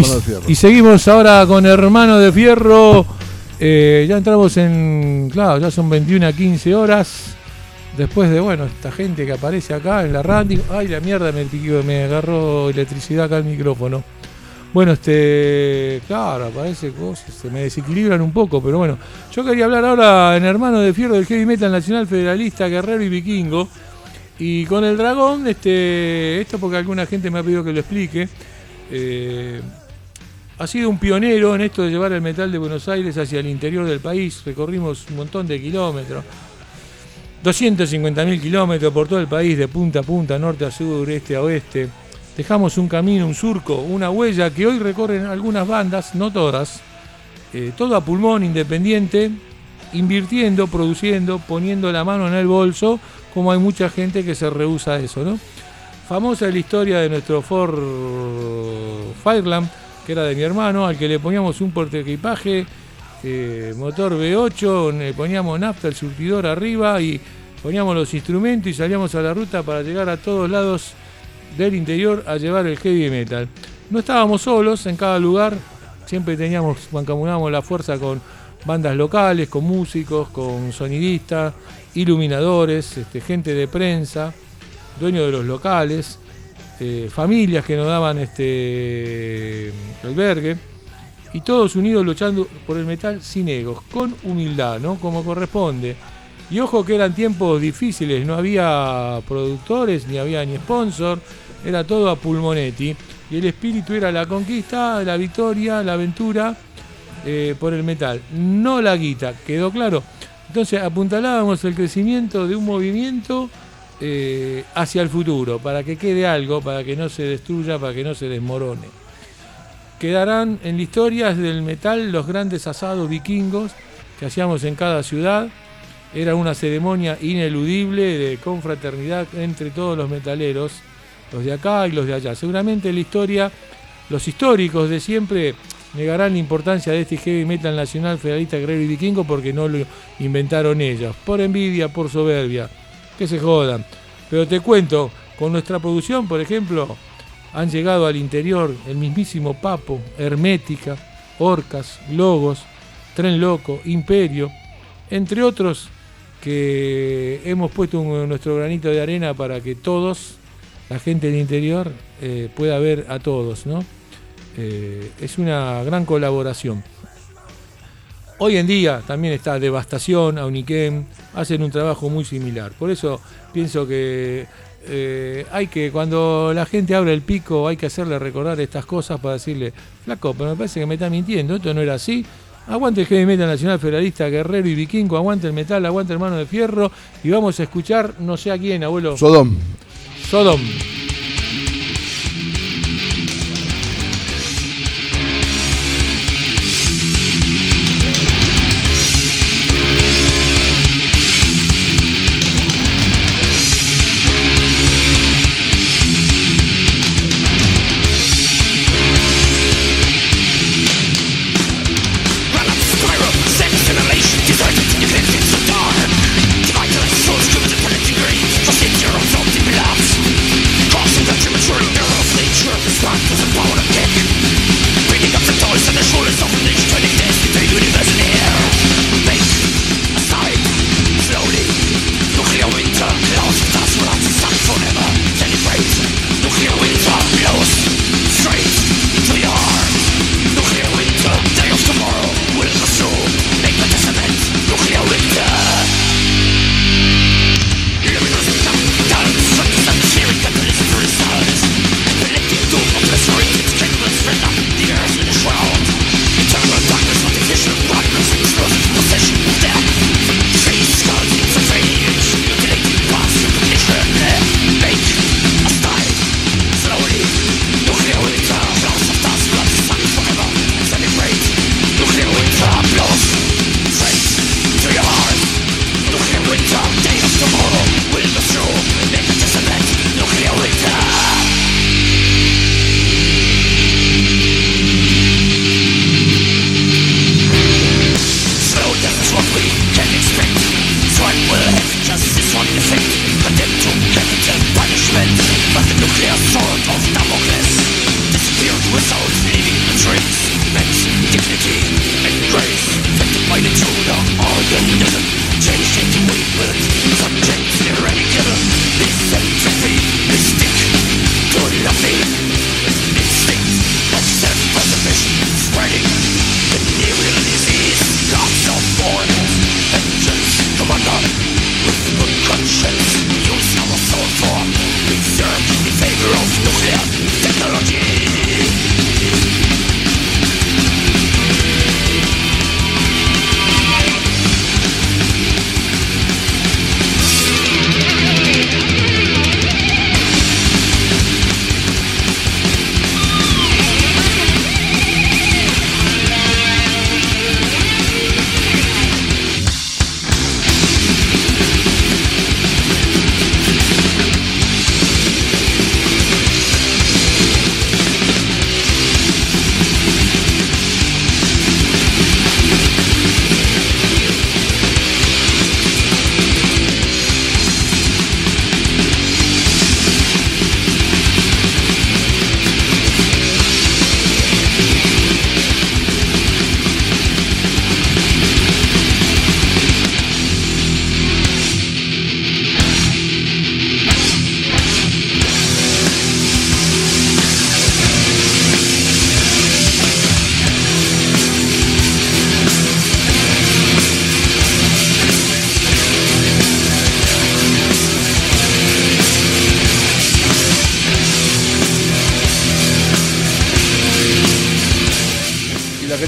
Hermano de Fierro. Y seguimos ahora con Hermano de Fierro. Eh, ya entramos en. Claro, ya son 21 a 15 horas. Después de, bueno, esta gente que aparece acá en la radio. Ay, la mierda, me, me agarró electricidad acá el micrófono. Bueno, este. Claro, aparece cosas, se me desequilibran un poco, pero bueno. Yo quería hablar ahora en Hermano de Fierro del Heavy Metal Nacional Federalista, Guerrero y Vikingo. Y con el dragón, este, esto porque alguna gente me ha pedido que lo explique. eh, ha sido un pionero en esto de llevar el metal de Buenos Aires hacia el interior del país. Recorrimos un montón de kilómetros. 250.000 kilómetros por todo el país, de punta a punta, norte a sur, este a oeste. Dejamos un camino, un surco, una huella que hoy recorren algunas bandas, no todas. eh, todo a pulmón, independiente, invirtiendo, produciendo, poniendo la mano en el bolso, como hay mucha gente que se rehúsa a eso, ¿no? Famosa es la historia de nuestro Ford Fireland, que era de mi hermano, al que le poníamos un portaequipaje, eh, motor V8, le poníamos nafta, el surtidor arriba y poníamos los instrumentos y salíamos a la ruta para llegar a todos lados del interior a llevar el heavy metal. No estábamos solos en cada lugar, siempre teníamos, mancomunábamos la fuerza con bandas locales, con músicos, con sonidistas, iluminadores, este, gente de prensa, dueños de los locales, eh, familias que nos daban este albergue y todos unidos luchando por el metal sin egos, con humildad, ¿no? Como corresponde. Y ojo que eran tiempos difíciles, no había productores, ni había ni sponsor, era todo a pulmonetti. Y el espíritu era la conquista, la victoria, la aventura eh, por el metal, no la guita, ¿quedó claro? Entonces apuntalábamos el crecimiento de un movimiento eh, hacia el futuro, para que quede algo, para que no se destruya, para que no se desmorone. Quedarán en la historia del metal los grandes asados vikingos que hacíamos en cada ciudad. Era una ceremonia ineludible de confraternidad entre todos los metaleros, los de acá y los de allá. Seguramente en la historia, los históricos de siempre negarán la importancia de este heavy metal nacional federalista guerrero y vikingo porque no lo inventaron ellos. Por envidia, por soberbia. Que se jodan. Pero te cuento, con nuestra producción, por ejemplo, han llegado al interior el mismísimo Papo, Hermética, Orcas, Logos, Tren Loco, Imperio, entre otros que hemos puesto nuestro granito de arena para que todos, la gente del interior, eh, pueda ver a todos, ¿no? Eh, es una gran colaboración. Hoy en día también está Devastación, Auniquem, hacen un trabajo muy similar. Por eso pienso que eh, hay que, cuando la gente abre el pico, hay que hacerle recordar estas cosas para decirle, flaco, pero me parece que me está mintiendo, esto no era así. Aguante el heavy metal nacional federalista, guerrero y vikingo, aguante el metal, aguante hermano de fierro. Y vamos a escuchar, no sé a quién, abuelo. Sodom. Sodom.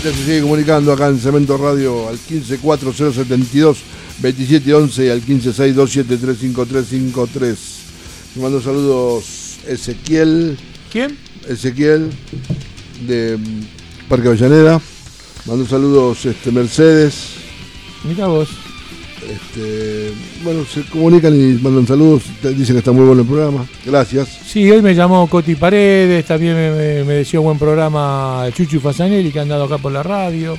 Gente se sigue comunicando acá en Cemento Radio al 154072 2711 y al 1562735353. Me mando saludos Ezequiel. ¿Quién? Ezequiel de mm, Parque Avellaneda. Mando saludos este, Mercedes. Mira vos. Este, bueno, se comunican y mandan saludos. Dicen que está muy bueno el programa. Gracias. Sí, hoy me llamó Coti Paredes, también me, me, me deseó buen programa Chuchu Fasanelli, que ha andado acá por la radio,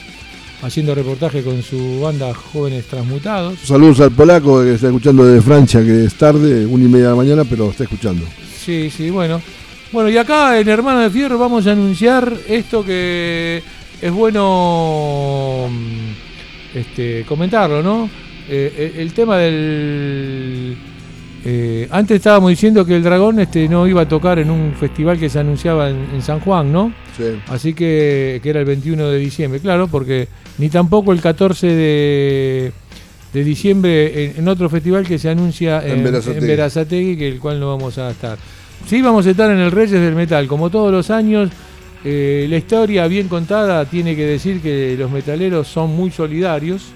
haciendo reportaje con su banda Jóvenes Transmutados. Saludos al polaco que está escuchando desde Francia, que es tarde, una y media de la mañana, pero está escuchando. Sí, sí, bueno. Bueno, y acá en Hermano de Fierro vamos a anunciar esto que es bueno mm, este, comentarlo, ¿no? Eh, el, tema del... eh, antes estábamos diciendo que el Dragón este, no iba a tocar en un festival que se anunciaba en, en San Juan, ¿no? Sí. Así que, que era el 21 de diciembre, claro, porque ni tampoco el 14 de, de diciembre en, en otro festival que se anuncia En en, Berazategui. en Berazategui, que el cual no vamos a estar. Sí, vamos a estar en el Reyes del Metal, como todos los años. eh, la historia bien contada tiene que decir que los metaleros son muy solidarios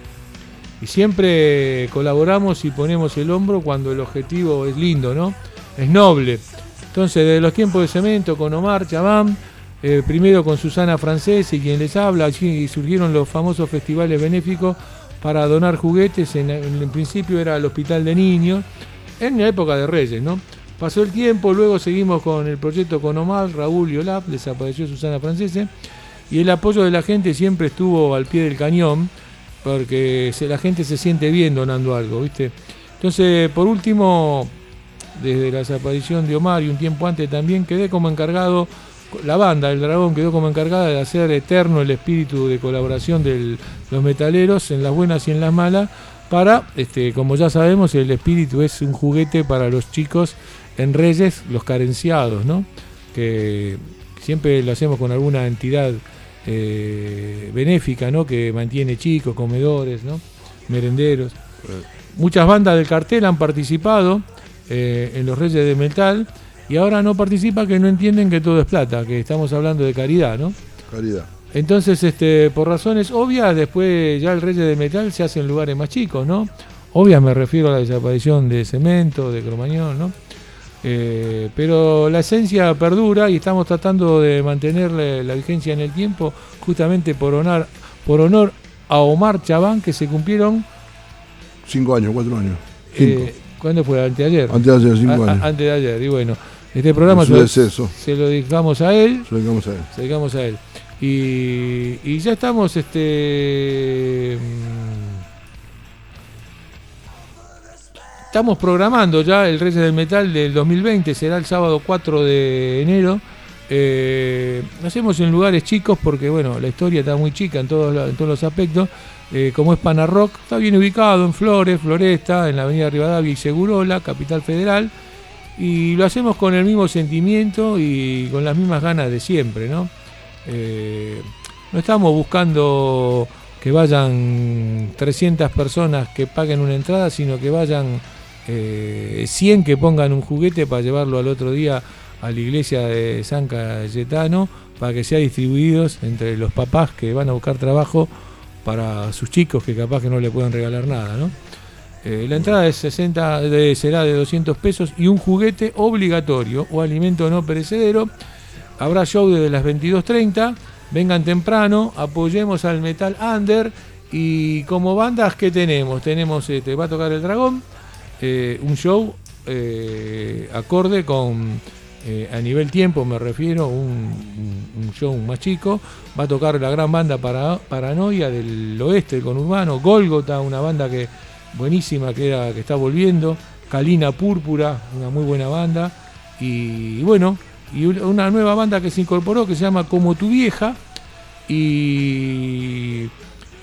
y siempre colaboramos y ponemos el hombro cuando el objetivo es lindo, ¿no? Es noble. Entonces, desde los tiempos de cemento, con Omar Chabán, eh, primero con Susana Francés y quien les habla, allí surgieron los famosos festivales benéficos para donar juguetes, en, en principio era el Hospital de Niños, en la época de Reyes, ¿no? Pasó el tiempo, luego seguimos con el proyecto con Omar, Raúl y Olaf, desapareció Susana Francese, y el apoyo de la gente siempre estuvo al pie del cañón, porque la gente se siente bien donando algo, ¿viste? Entonces, por último, desde la desaparición de Omar y un tiempo antes también quedé como encargado, la banda El Dragón quedó como encargada de hacer eterno el espíritu de colaboración de los metaleros en las buenas y en las malas, para, este, como ya sabemos, el espíritu es un juguete para los chicos en Reyes, los carenciados, ¿no? Que siempre lo hacemos con alguna entidad eh, benéfica, ¿no? Que mantiene chicos, comedores, ¿no? Merenderos. Muchas bandas del cartel han participado eh, en los Reyes de Metal y ahora no participa que no entienden que todo es plata, que estamos hablando de caridad, ¿no? Caridad. Entonces, este, por razones obvias, después ya el Reyes de Metal se hace en lugares más chicos, ¿no? Obvias me refiero a la desaparición de Cemento, de Cromañón, ¿no? Eh, pero la esencia perdura y estamos tratando de mantener la, vigencia en el tiempo, justamente por honor, por honor a Omar Chabán, que se cumplieron Cinco años, cuatro años. Cinco. eh, ¿Cuándo fue? Anteayer. Anteayer, cinco a- años. Antes de ayer. Y bueno, este programa su se, lo dedicamos a él. Se lo dedicamos a él. Se dedicamos a él. Y, y ya estamos, este. Estamos programando ya el Reyes del Metal del 2020, será el sábado 4 de enero. Eh, hacemos en lugares chicos porque bueno, la historia está muy chica en todos, los aspectos. Eh, como es Pana Rock, está bien ubicado en Flores, Floresta, en la avenida Rivadavia y Segurola, capital federal. y lo hacemos con el mismo sentimiento y con las mismas ganas de siempre, ¿no? Eh, no estamos buscando que vayan 300 personas que paguen una entrada, sino que vayan eh, 100 que pongan un juguete para llevarlo al otro día a la iglesia de San Cayetano para que sea distribuidos entre los papás que van a buscar trabajo para sus chicos que capaz que no le puedan regalar nada, ¿no? Eh, la entrada es 60, de- será de 200 pesos y un juguete obligatorio o alimento no perecedero. Habrá show desde las 22.30. Vengan temprano, apoyemos al Metal Under. Y como bandas, ¿qué tenemos? Tenemos, este, va a tocar el Dragón, eh, un show eh, acorde con, eh, a nivel tiempo me refiero, un, show más chico. Va a tocar la gran banda para, Paranoia del oeste, con Urbano, Golgota, una banda que buenísima que, era, que está volviendo, Calina Púrpura, una muy buena banda. Y, bueno, y un- una nueva banda que se incorporó que se llama Como tu vieja. Y,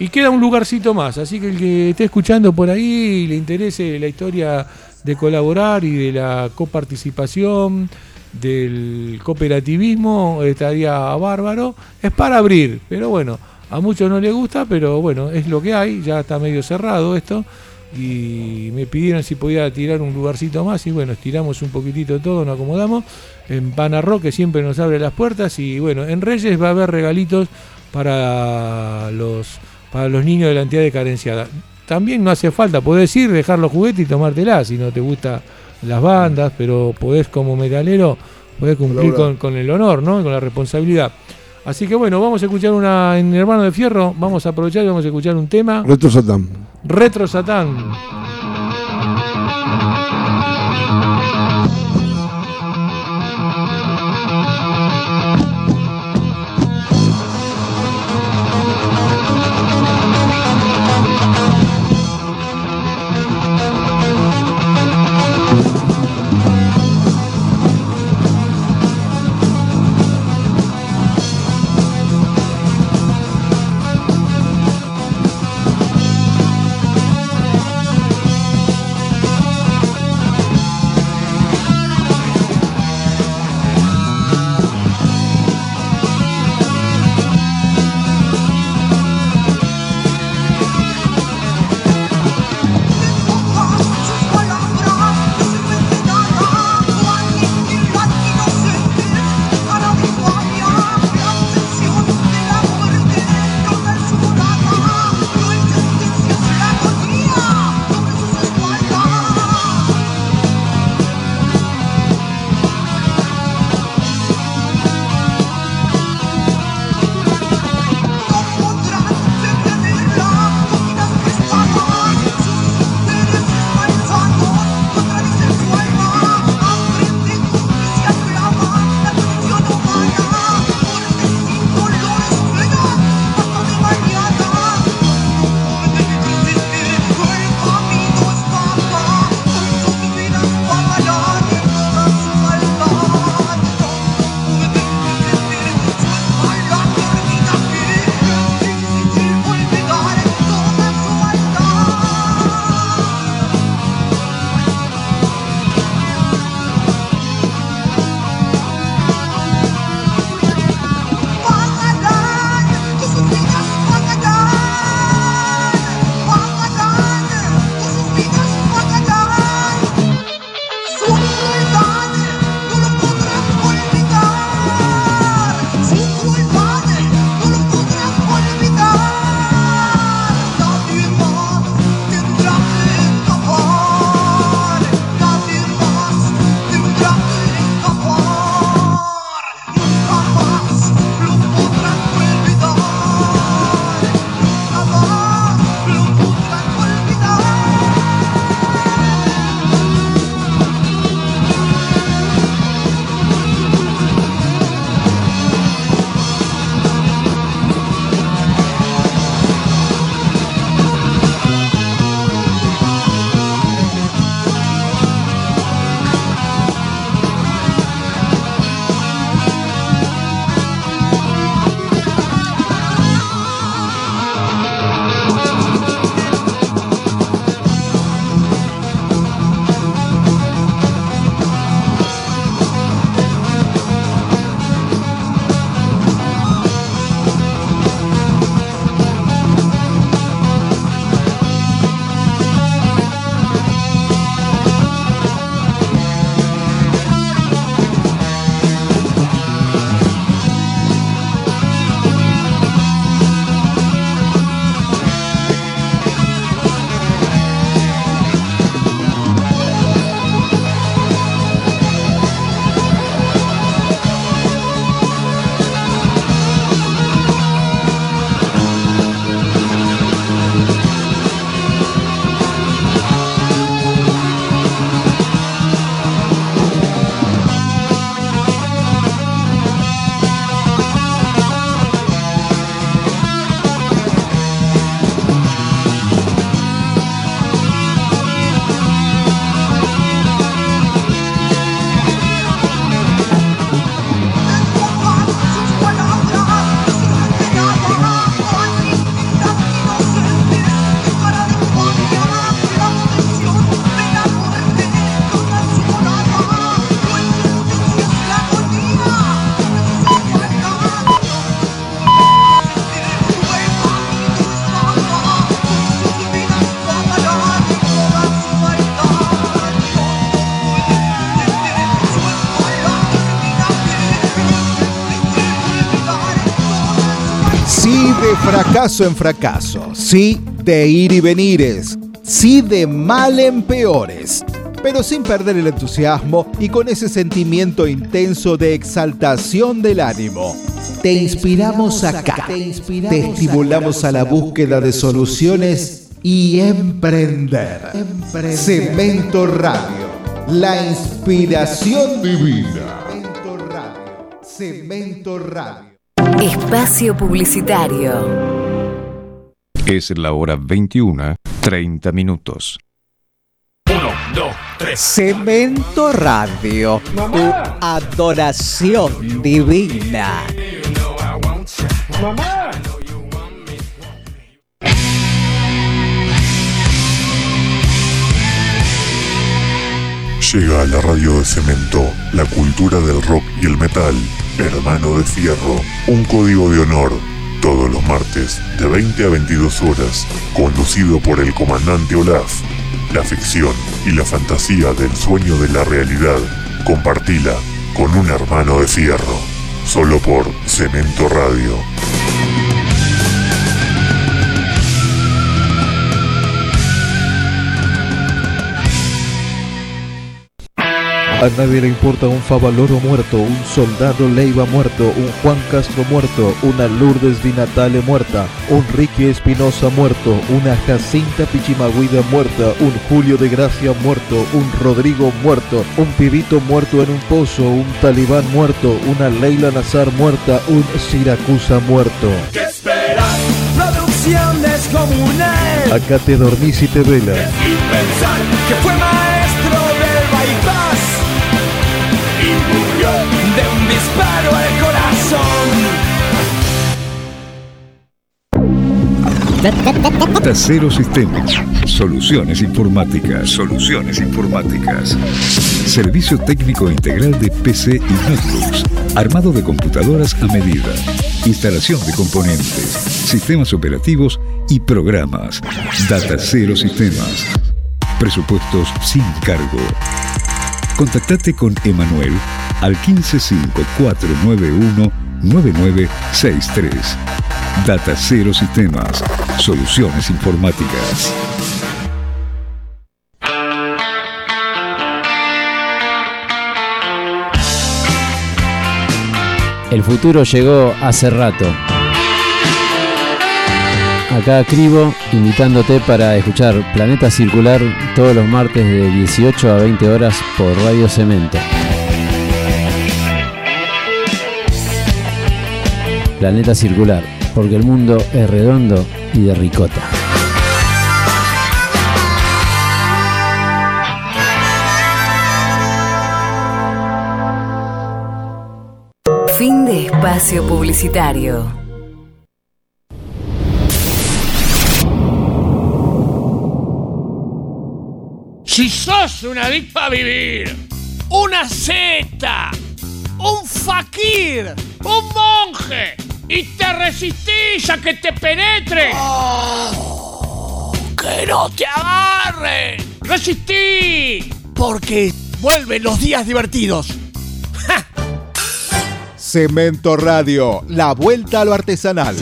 y queda un lugarcito más. Así que el que esté escuchando por ahí y le interese la historia de colaborar y de la coparticipación, del cooperativismo, estaría bárbaro. Es para abrir, pero bueno, a muchos no les gusta, pero bueno, es lo que hay. Ya está medio cerrado esto. Y me pidieron si podía tirar un lugarcito más. Y bueno, estiramos un poquitito todo, nos acomodamos. En Panarro, que siempre nos abre las puertas. Y bueno, en Reyes va a haber regalitos para los, para los niños de la entidad de carenciada. También no hace falta, podés ir, dejar los juguetes y tomártela si no te gustan las bandas, pero podés como metalero, podés cumplir con, con el honor, ¿no? Con la responsabilidad. Así que bueno, vamos a escuchar una en Hermano de Fierro, vamos a aprovechar y vamos a escuchar un tema. Retro Satán. Retro Satán. Fracaso en fracaso, sí de ir y venires, sí de mal en peores, pero sin perder el entusiasmo y con ese sentimiento intenso de exaltación del ánimo. Te inspiramos acá, te estimulamos a la búsqueda de soluciones y emprender. Cemento Radio, la inspiración divina. Cemento Radio, Cemento Radio. Espacio Publicitario. Es la hora 21, 30 minutos. Uno, dos, tres. Cemento Radio, tu adoración divina. Llega a la radio de cemento la cultura del rock y el metal. Hermano de Fierro, un código de honor. Todos los martes, de 20 a 22 horas, conducido por el comandante Olaf. La ficción y la fantasía del sueño de la realidad, compartila con un hermano de fierro. Solo por Cemento Radio. A nadie le importa un Favaloro muerto, un soldado Leiva muerto, un Juan Castro muerto, una Lourdes Di Natale muerta, un Ricky Espinosa muerto, una Jacinta Pichimaguida muerta, un Julio de Gracia muerto, un Rodrigo muerto, un Pibito muerto en un pozo, un Talibán muerto, una Leila Nazar muerta, un Siracusa muerto. ¿Qué esperas? Producción descomunal. Acá te dormís y te velas. Y pensar que fue maestro disparo al corazón. Data Cero Sistemas. Soluciones informáticas. Soluciones informáticas. Servicio técnico integral de PC y notebooks. Armado de computadoras a medida. Instalación de componentes. Sistemas operativos y programas. Data Cero Sistemas. Presupuestos sin cargo. Contactate con Emanuel al 155491-9963. Data Cero Sistemas. Soluciones informáticas. El futuro llegó hace rato. Acá Cribo, invitándote para escuchar Planeta Circular todos los martes de 18 a 20 horas por Radio Cemento. Planeta Circular, porque el mundo es redondo y de ricota. Fin de espacio publicitario. Sos un adicto a vivir, una seta, un fakir, un monje y te resistís a que te penetre, que no te agarre, resistí, porque vuelven los días divertidos. Cemento Radio, la vuelta a lo artesanal.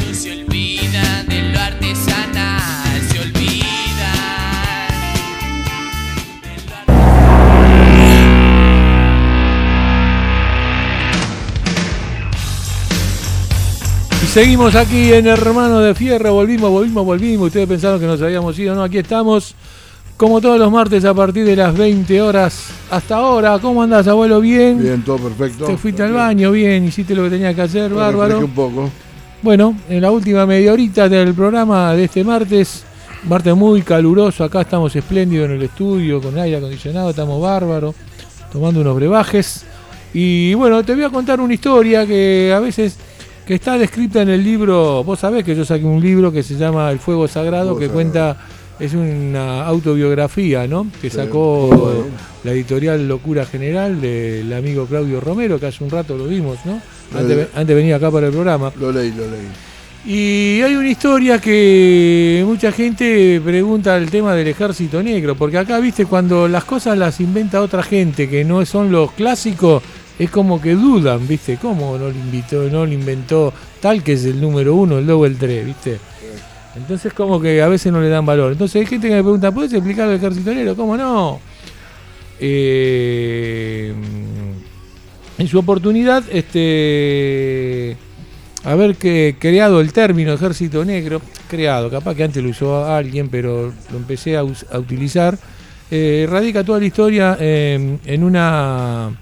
Seguimos aquí en Hermano de Fierro, volvimos, volvimos, volvimos. Ustedes pensaron que nos habíamos ido, no, aquí estamos. Como todos los martes a partir de las 20 horas hasta ahora. ¿Cómo andás, abuelo? ¿Bien? Bien, todo perfecto. Te fuiste al baño, bien, hiciste lo que tenías que hacer, Me bárbaro. un poco. Bueno, en la última media horita del programa de este martes, martes muy caluroso, acá estamos espléndidos en el estudio, con aire acondicionado, estamos bárbaros, tomando unos brebajes. Y bueno, te voy a contar una historia que a veces que está descrita en el libro, vos sabés que yo saqué un libro que se llama El Fuego Sagrado, que Sagrado. cuenta, es una autobiografía, ¿no? Que Sí, sacó la editorial Locura General del amigo Claudio Romero, que hace un rato lo vimos, ¿no? Antes, antes venía acá para el programa. Lo leí, lo leí. Y hay una historia que mucha gente pregunta el tema del ejército negro, porque acá, viste, cuando las cosas las inventa otra gente, que no son los clásicos, es como que dudan, ¿viste? ¿Cómo no lo invitó, no lo inventó tal que es el número uno, luego el 3, ¿viste? Entonces como que a veces no le dan valor. Entonces hay gente que me pregunta, ¿puedes explicar el ejército negro? ¿Cómo no? Eh, en su oportunidad, este haber que creado el término ejército negro, creado, capaz que antes lo usó alguien, pero lo empecé a, utilizar, eh, radica toda la historia en una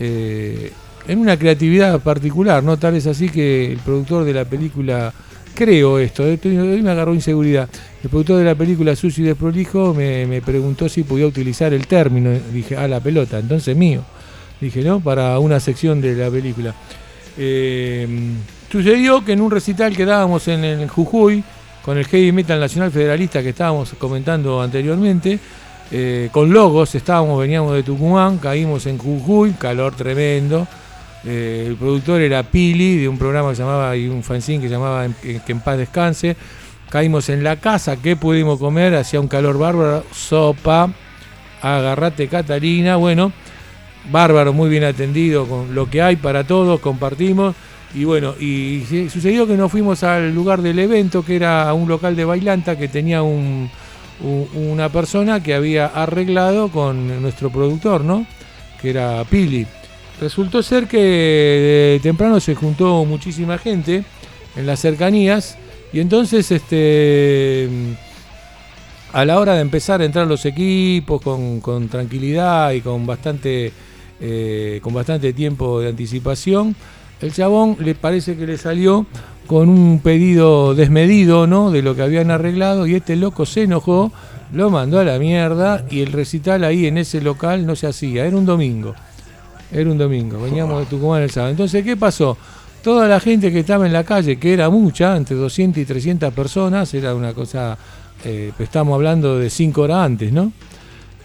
eh, en una creatividad particular, ¿no? Tal es así que el productor de la película, creo esto, eh, hoy me agarró inseguridad, el productor de la película y Desprolijo me, me preguntó si podía utilizar el término, dije, ah, la pelota, entonces mío, dije, ¿no? Para una sección de la película. Eh, sucedió que en un recital que dábamos en el Jujuy, con el Heavy Metal Nacional Federalista que estábamos comentando anteriormente, eh, con logos, estábamos, veníamos de Tucumán, caímos en Jujuy, calor tremendo. Eh, el productor era Pili, de un programa que llamaba, y un fanzine que llamaba Que en paz descanse. Caímos en la casa, ¿qué pudimos comer? Hacía un calor bárbaro, sopa, agarrate Catalina, bueno, bárbaro, muy bien atendido con lo que hay para todos, compartimos. Y bueno, y sucedió que nos fuimos al lugar del evento, que era un local de bailanta que tenía un- una persona que había arreglado con nuestro productor, ¿no? Que era Pili. Resultó ser que de temprano se juntó muchísima gente en las cercanías y entonces este a la hora de empezar a entrar los equipos con, con tranquilidad y con bastante eh, con bastante tiempo de anticipación, el chabón le parece que le salió con un pedido desmedido, ¿no? De lo que habían arreglado y este loco se enojó, lo mandó a la mierda y el recital ahí en ese local no se hacía, era un domingo. Era un domingo, veníamos de Tucumán el sábado. Entonces, ¿qué pasó? Toda la gente que estaba en la calle, que era mucha, entre 200 y 300 personas, era una cosa, eh, estamos hablando de 5 horas antes, ¿no?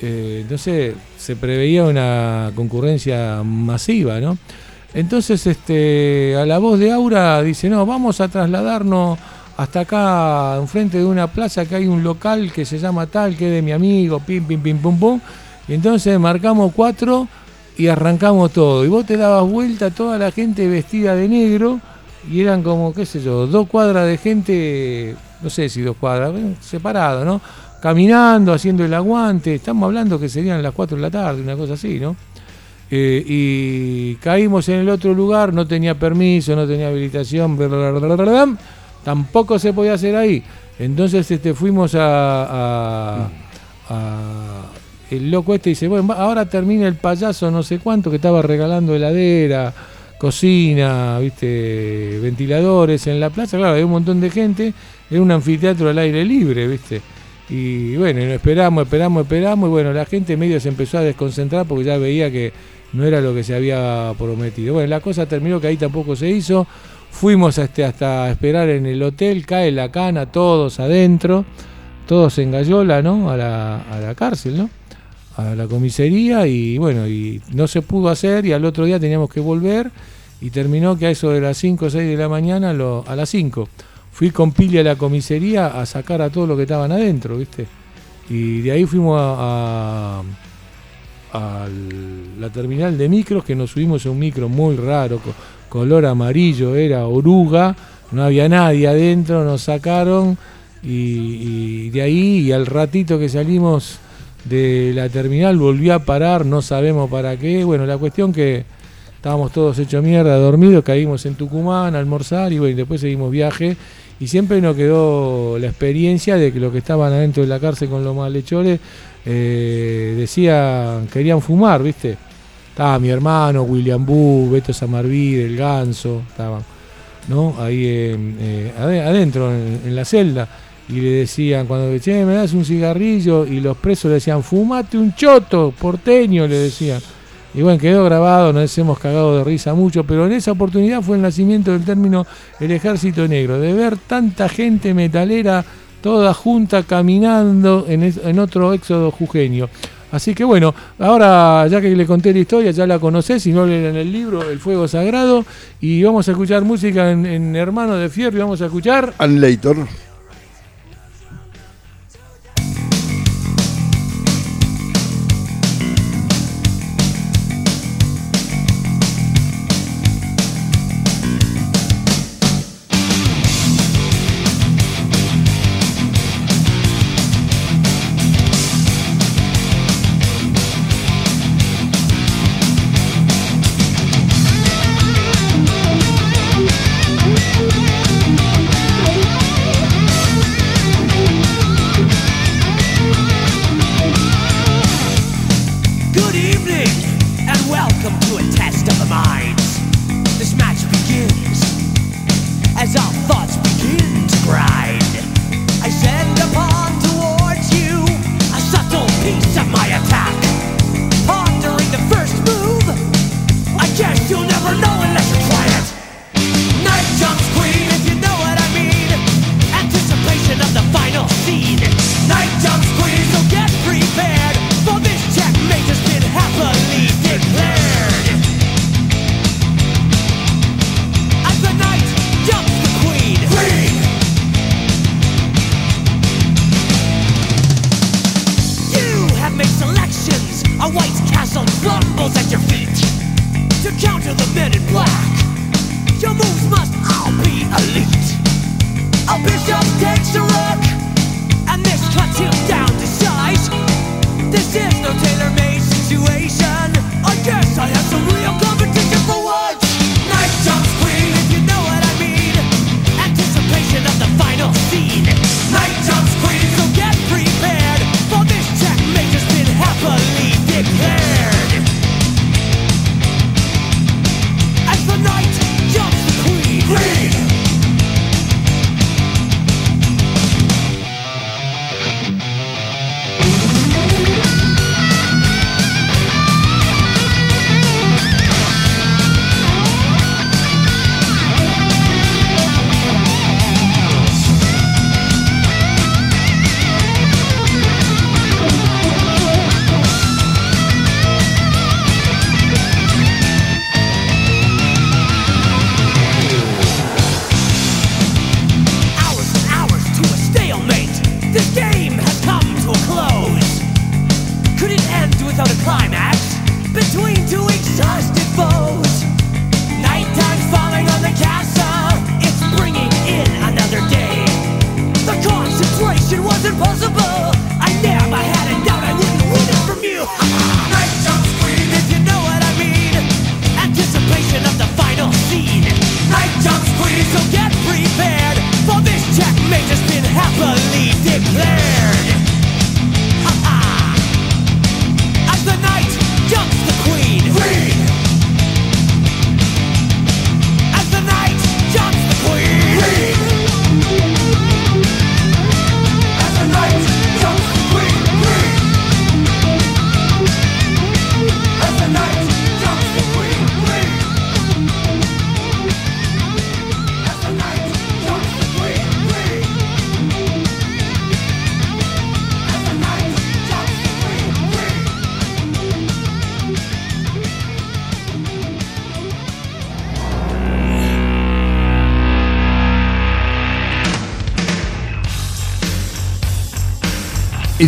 Eh, entonces se preveía una concurrencia masiva, ¿no? Entonces, este, a la voz de Aura dice, no, vamos a trasladarnos hasta acá, enfrente de una plaza que hay un local que se llama tal, que es de mi amigo, pim, pim, pim, pum, pum. Y entonces marcamos cuatro y arrancamos todo. Y vos te dabas vuelta, toda la gente vestida de negro, y eran como, qué sé yo, dos cuadras de gente, no sé si dos cuadras, separado, ¿no? Caminando, haciendo el aguante. Estamos hablando que serían las 4 de la tarde, una cosa así, ¿no? Eh, y caímos en el otro lugar, no tenía permiso, no tenía habilitación, tampoco se podía hacer ahí. Entonces este, fuimos a, a- El loco este dice, bueno, ahora termina el payaso no sé cuánto que estaba regalando heladera, cocina, viste, ventiladores en la plaza. Claro, había un montón de gente, era un anfiteatro al aire libre, viste. Y bueno, esperamos, esperamos, esperamos, y bueno, la gente medio se empezó a desconcentrar porque ya veía que no era lo que se había prometido. Bueno, la cosa terminó que ahí tampoco se hizo. Fuimos este, hasta esperar en el hotel, cae la cana, todos adentro, todos en Gallola, ¿no? A la, a la cárcel, ¿no? A la comisaría y bueno, y no se pudo hacer y al otro día teníamos que volver y terminó que a eso de las 5 o 6 de la mañana, lo, a las 5, fui con Pili a la comisaría a sacar a todos los que estaban adentro, ¿viste? Y de ahí fuimos a- a la terminal de micros, que nos subimos a un micro muy raro, co- color amarillo, era oruga, no había nadie adentro, nos sacaron y, de ahí y al ratito que salimos de la terminal volvió a parar, no sabemos para qué, bueno, la cuestión que estábamos todos hechos mierda, dormidos, caímos en Tucumán a almorzar y bueno, después seguimos viaje. Y siempre nos quedó la experiencia de que los que estaban adentro de la cárcel con los malhechores eh, decían, querían fumar, ¿viste? Estaba mi hermano, William Bu, Beto Samarvide, el Ganso, estaban, ¿no? Ahí eh, ade- adentro, en, la celda. Y le decían, cuando che, me das un cigarrillo, y los presos le decían, fumate un choto, porteño, le decían. Y bueno, quedó grabado, nos hemos cagado de risa mucho, pero en esa oportunidad fue el nacimiento del término el ejército negro, de ver tanta gente metalera toda junta caminando en, en otro éxodo jujeño. Así que bueno, ahora ya que le conté la historia, ya la conocés, si no leen el libro El Fuego Sagrado, y vamos a escuchar música en, Hermano de Fierro, y vamos a escuchar... Anlator.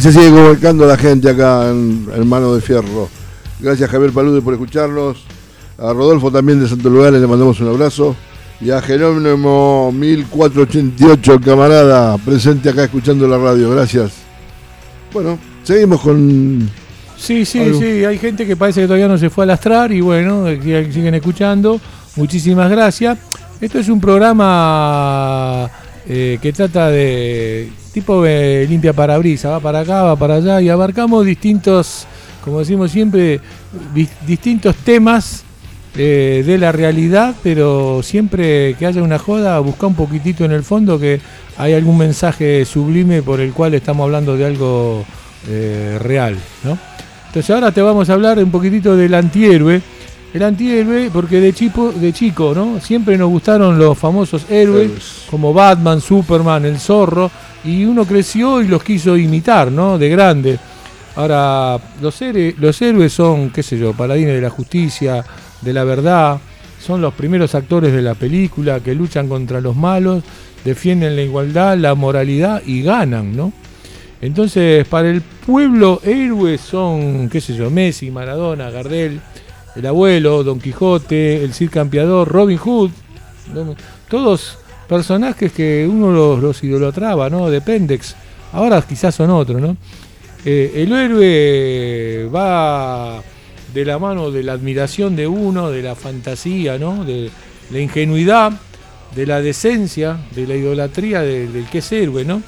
Se sigue comunicando la gente acá en Hermano de Fierro. Gracias Javier Palude por escucharnos. A Rodolfo también de Santo Lugar le mandamos un abrazo. Y a Jerónimo 1488, camarada, presente acá escuchando la radio. Gracias. Bueno, seguimos con. Sí, sí, Algo. sí, hay gente que parece que todavía no se fue a lastrar y bueno, siguen escuchando. Muchísimas gracias. Esto es un programa eh, que trata de tipo limpia parabrisa, va para acá, va para allá y abarcamos distintos, como decimos siempre, di- distintos temas eh, de la realidad, pero siempre que haya una joda, busca un poquitito en el fondo que hay algún mensaje sublime por el cual estamos hablando de algo eh, real, ¿no? Entonces ahora te vamos a hablar un poquitito del antihéroe. El antihéroe, porque de chico, de chico, ¿no? Siempre nos gustaron los famosos héroes, como Batman, Superman, el zorro, y uno creció y los quiso imitar, ¿no? De grande. Ahora, los, héroe- los héroes son, qué sé yo, paladines de la justicia, de la verdad, son los primeros actores de la película que luchan contra los malos, defienden la igualdad, la moralidad y ganan, ¿no? Entonces, para el pueblo, héroes son, qué sé yo, Messi, Maradona, Gardel, el abuelo, Don Quijote, el Cid Campeador, Robin Hood, todos personajes que uno los, idolatraba, ¿no? De Pendex. Ahora quizás son otros, ¿no? Eh, el héroe va de la mano de la admiración de uno, de la fantasía, ¿no? De la ingenuidad, de la decencia, de la idolatría de- del que es héroe, ¿no?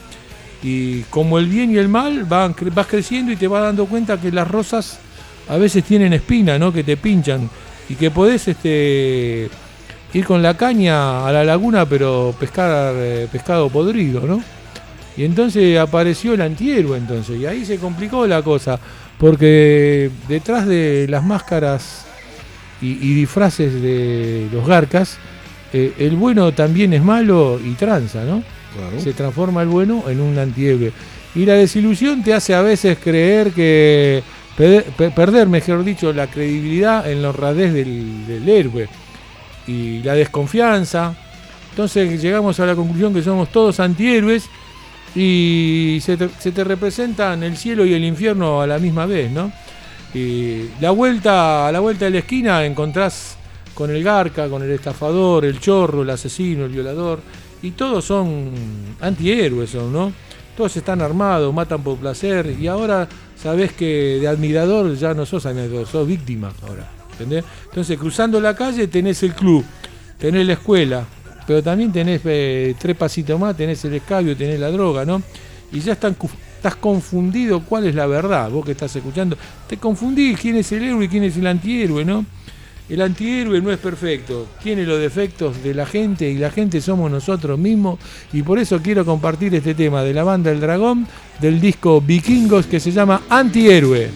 Y como el bien y el mal van, vas creciendo y te vas dando cuenta que las rosas a veces tienen espina, ¿no? Que te pinchan y que podés este, ir con la caña a la laguna pero pescar eh, pescado podrido, ¿no? Y entonces apareció el antihéroe entonces y ahí se complicó la cosa porque detrás de las máscaras y, y disfraces de los garcas, eh, el bueno también es malo y tranza, ¿no? Se transforma el bueno en un antihéroe. Y la desilusión te hace a veces creer que pe- pe- perder, mejor dicho, la credibilidad en la honradez del, del héroe y la desconfianza. Entonces llegamos a la conclusión que somos todos antihéroes y se te, se te representan el cielo y el infierno a la misma vez, ¿no? Y la vuelta, a la vuelta de la esquina encontrás con el garca, con el estafador, el chorro, el asesino, el violador, y todos son antihéroes, ¿no? Todos están armados, matan por placer, y ahora sabés que de admirador ya no sos admirador, sos víctima ahora, Entonces cruzando la calle tenés el club, tenés la escuela, pero también tenés eh, tres pasitos más, tenés el escabio, tenés la droga, ¿no? Y ya estás confundido cuál es la verdad, vos que estás escuchando, te confundís quién es el héroe y quién es el antihéroe, ¿no? El antihéroe no es perfecto, tiene los defectos de la gente y la gente somos nosotros mismos y por eso quiero compartir este tema de la banda El Dragón del disco Vikingos que se llama. Antihéroe,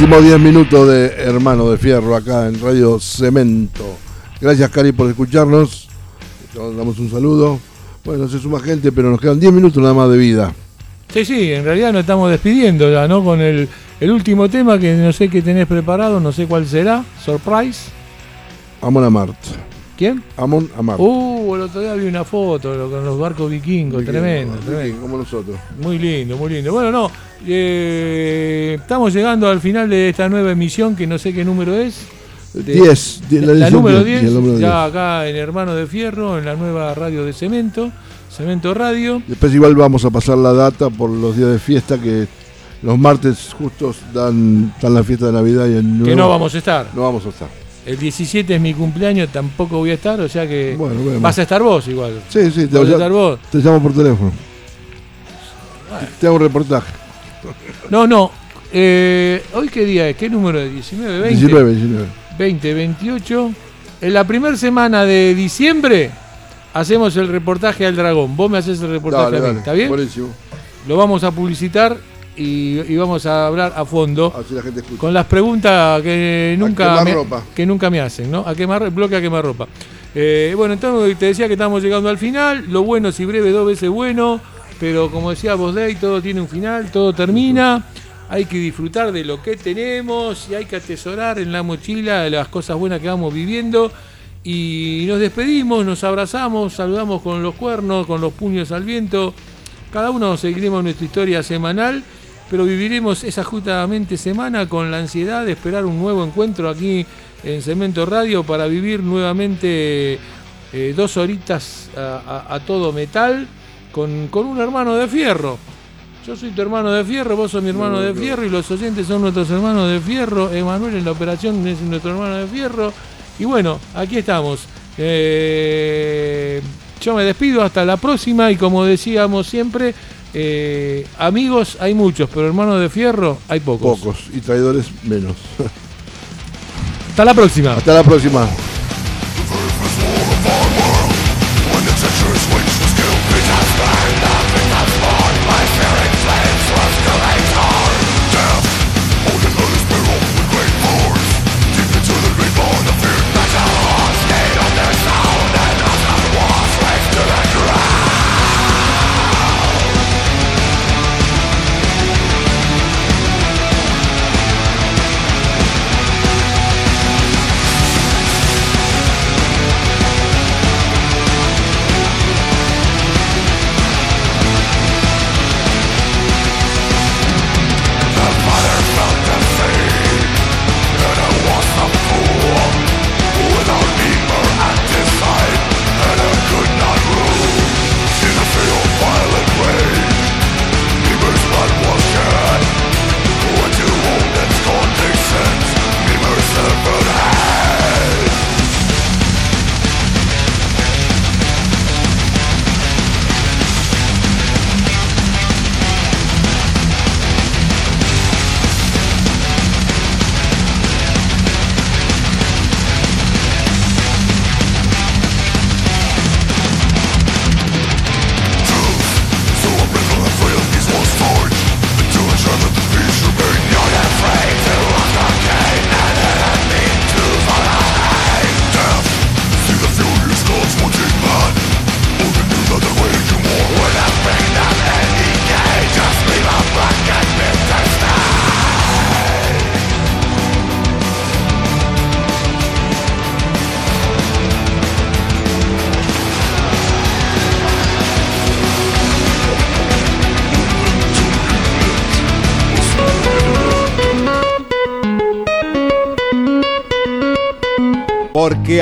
últimos 10 minutos de Hermano de Fierro acá en Radio Cemento. Gracias, Cari, por escucharnos. Te mandamos un saludo. Bueno, se suma gente, pero nos quedan 10 minutos nada más de vida. Sí, sí, en realidad nos estamos despidiendo ya, ¿no? Con el, el último tema que no sé qué tenés preparado, no sé cuál será. Surprise. Amon Amart. ¿Quién? Amon Amart. Uh, el otro día vi una foto con los barcos vikingos, tremendo, tremendo. Como nosotros. Muy lindo, muy lindo. Bueno, no, eh, estamos llegando al final de esta nueva emisión que no sé qué número es. De- 10, die- la número 10, 10, el número ya acá en Hermano de Fierro, en la nueva radio de Cemento, Cemento Radio. Después igual vamos a pasar la data por los días de fiesta que los martes justos dan, dan la fiesta de Navidad y en Que no vamos a estar. No vamos a estar. El 17 es mi cumpleaños, tampoco voy a estar, o sea que vas a estar vos igual. Sí, sí, te, Vas a estar vos. te llamo por teléfono. Te hago un reportaje. No, no. eh, ¿Hoy qué día es? ¿Qué número es? ¿19, 20? 19, 19. 20, 28. En la primera semana de diciembre hacemos el reportaje al dragón. Vos me haces el reportaje Dale, a mí, dale. ¿está bien? Buenísimo. Lo vamos a publicitar y, y vamos a hablar a fondo Así la gente escucha. con las preguntas que nunca, me, quemarropa. que nunca me hacen, ¿no? A quemar, bloque a quemar ropa. Eh, bueno, entonces te decía que estamos llegando al final. Lo bueno, si breve, dos veces bueno. Pero como decía vos, Day, todo tiene un final, todo termina. Hay que disfrutar de lo que tenemos y hay que atesorar en la mochila las cosas buenas que vamos viviendo. Y nos despedimos, nos abrazamos, saludamos con los cuernos, con los puños al viento. Cada uno seguiremos nuestra historia semanal, pero viviremos esa justamente semana con la ansiedad de esperar un nuevo encuentro aquí en Cemento Radio para vivir nuevamente eh, dos horitas a, a- a todo metal con, con un hermano de fierro. Yo soy tu hermano de fierro, vos sos mi hermano de fierro y los oyentes son nuestros hermanos de fierro. Emanuel en la operación es nuestro hermano de fierro. Y bueno, aquí estamos. Eh, yo me despido hasta la próxima y como decíamos siempre, eh, amigos hay muchos, pero hermanos de fierro hay pocos. Pocos y traidores menos. Hasta la próxima. Hasta la próxima.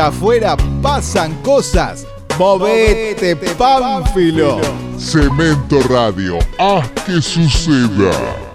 Afuera pasan cosas. Movete, Pánfilo. Cemento Radio, haz que suceda.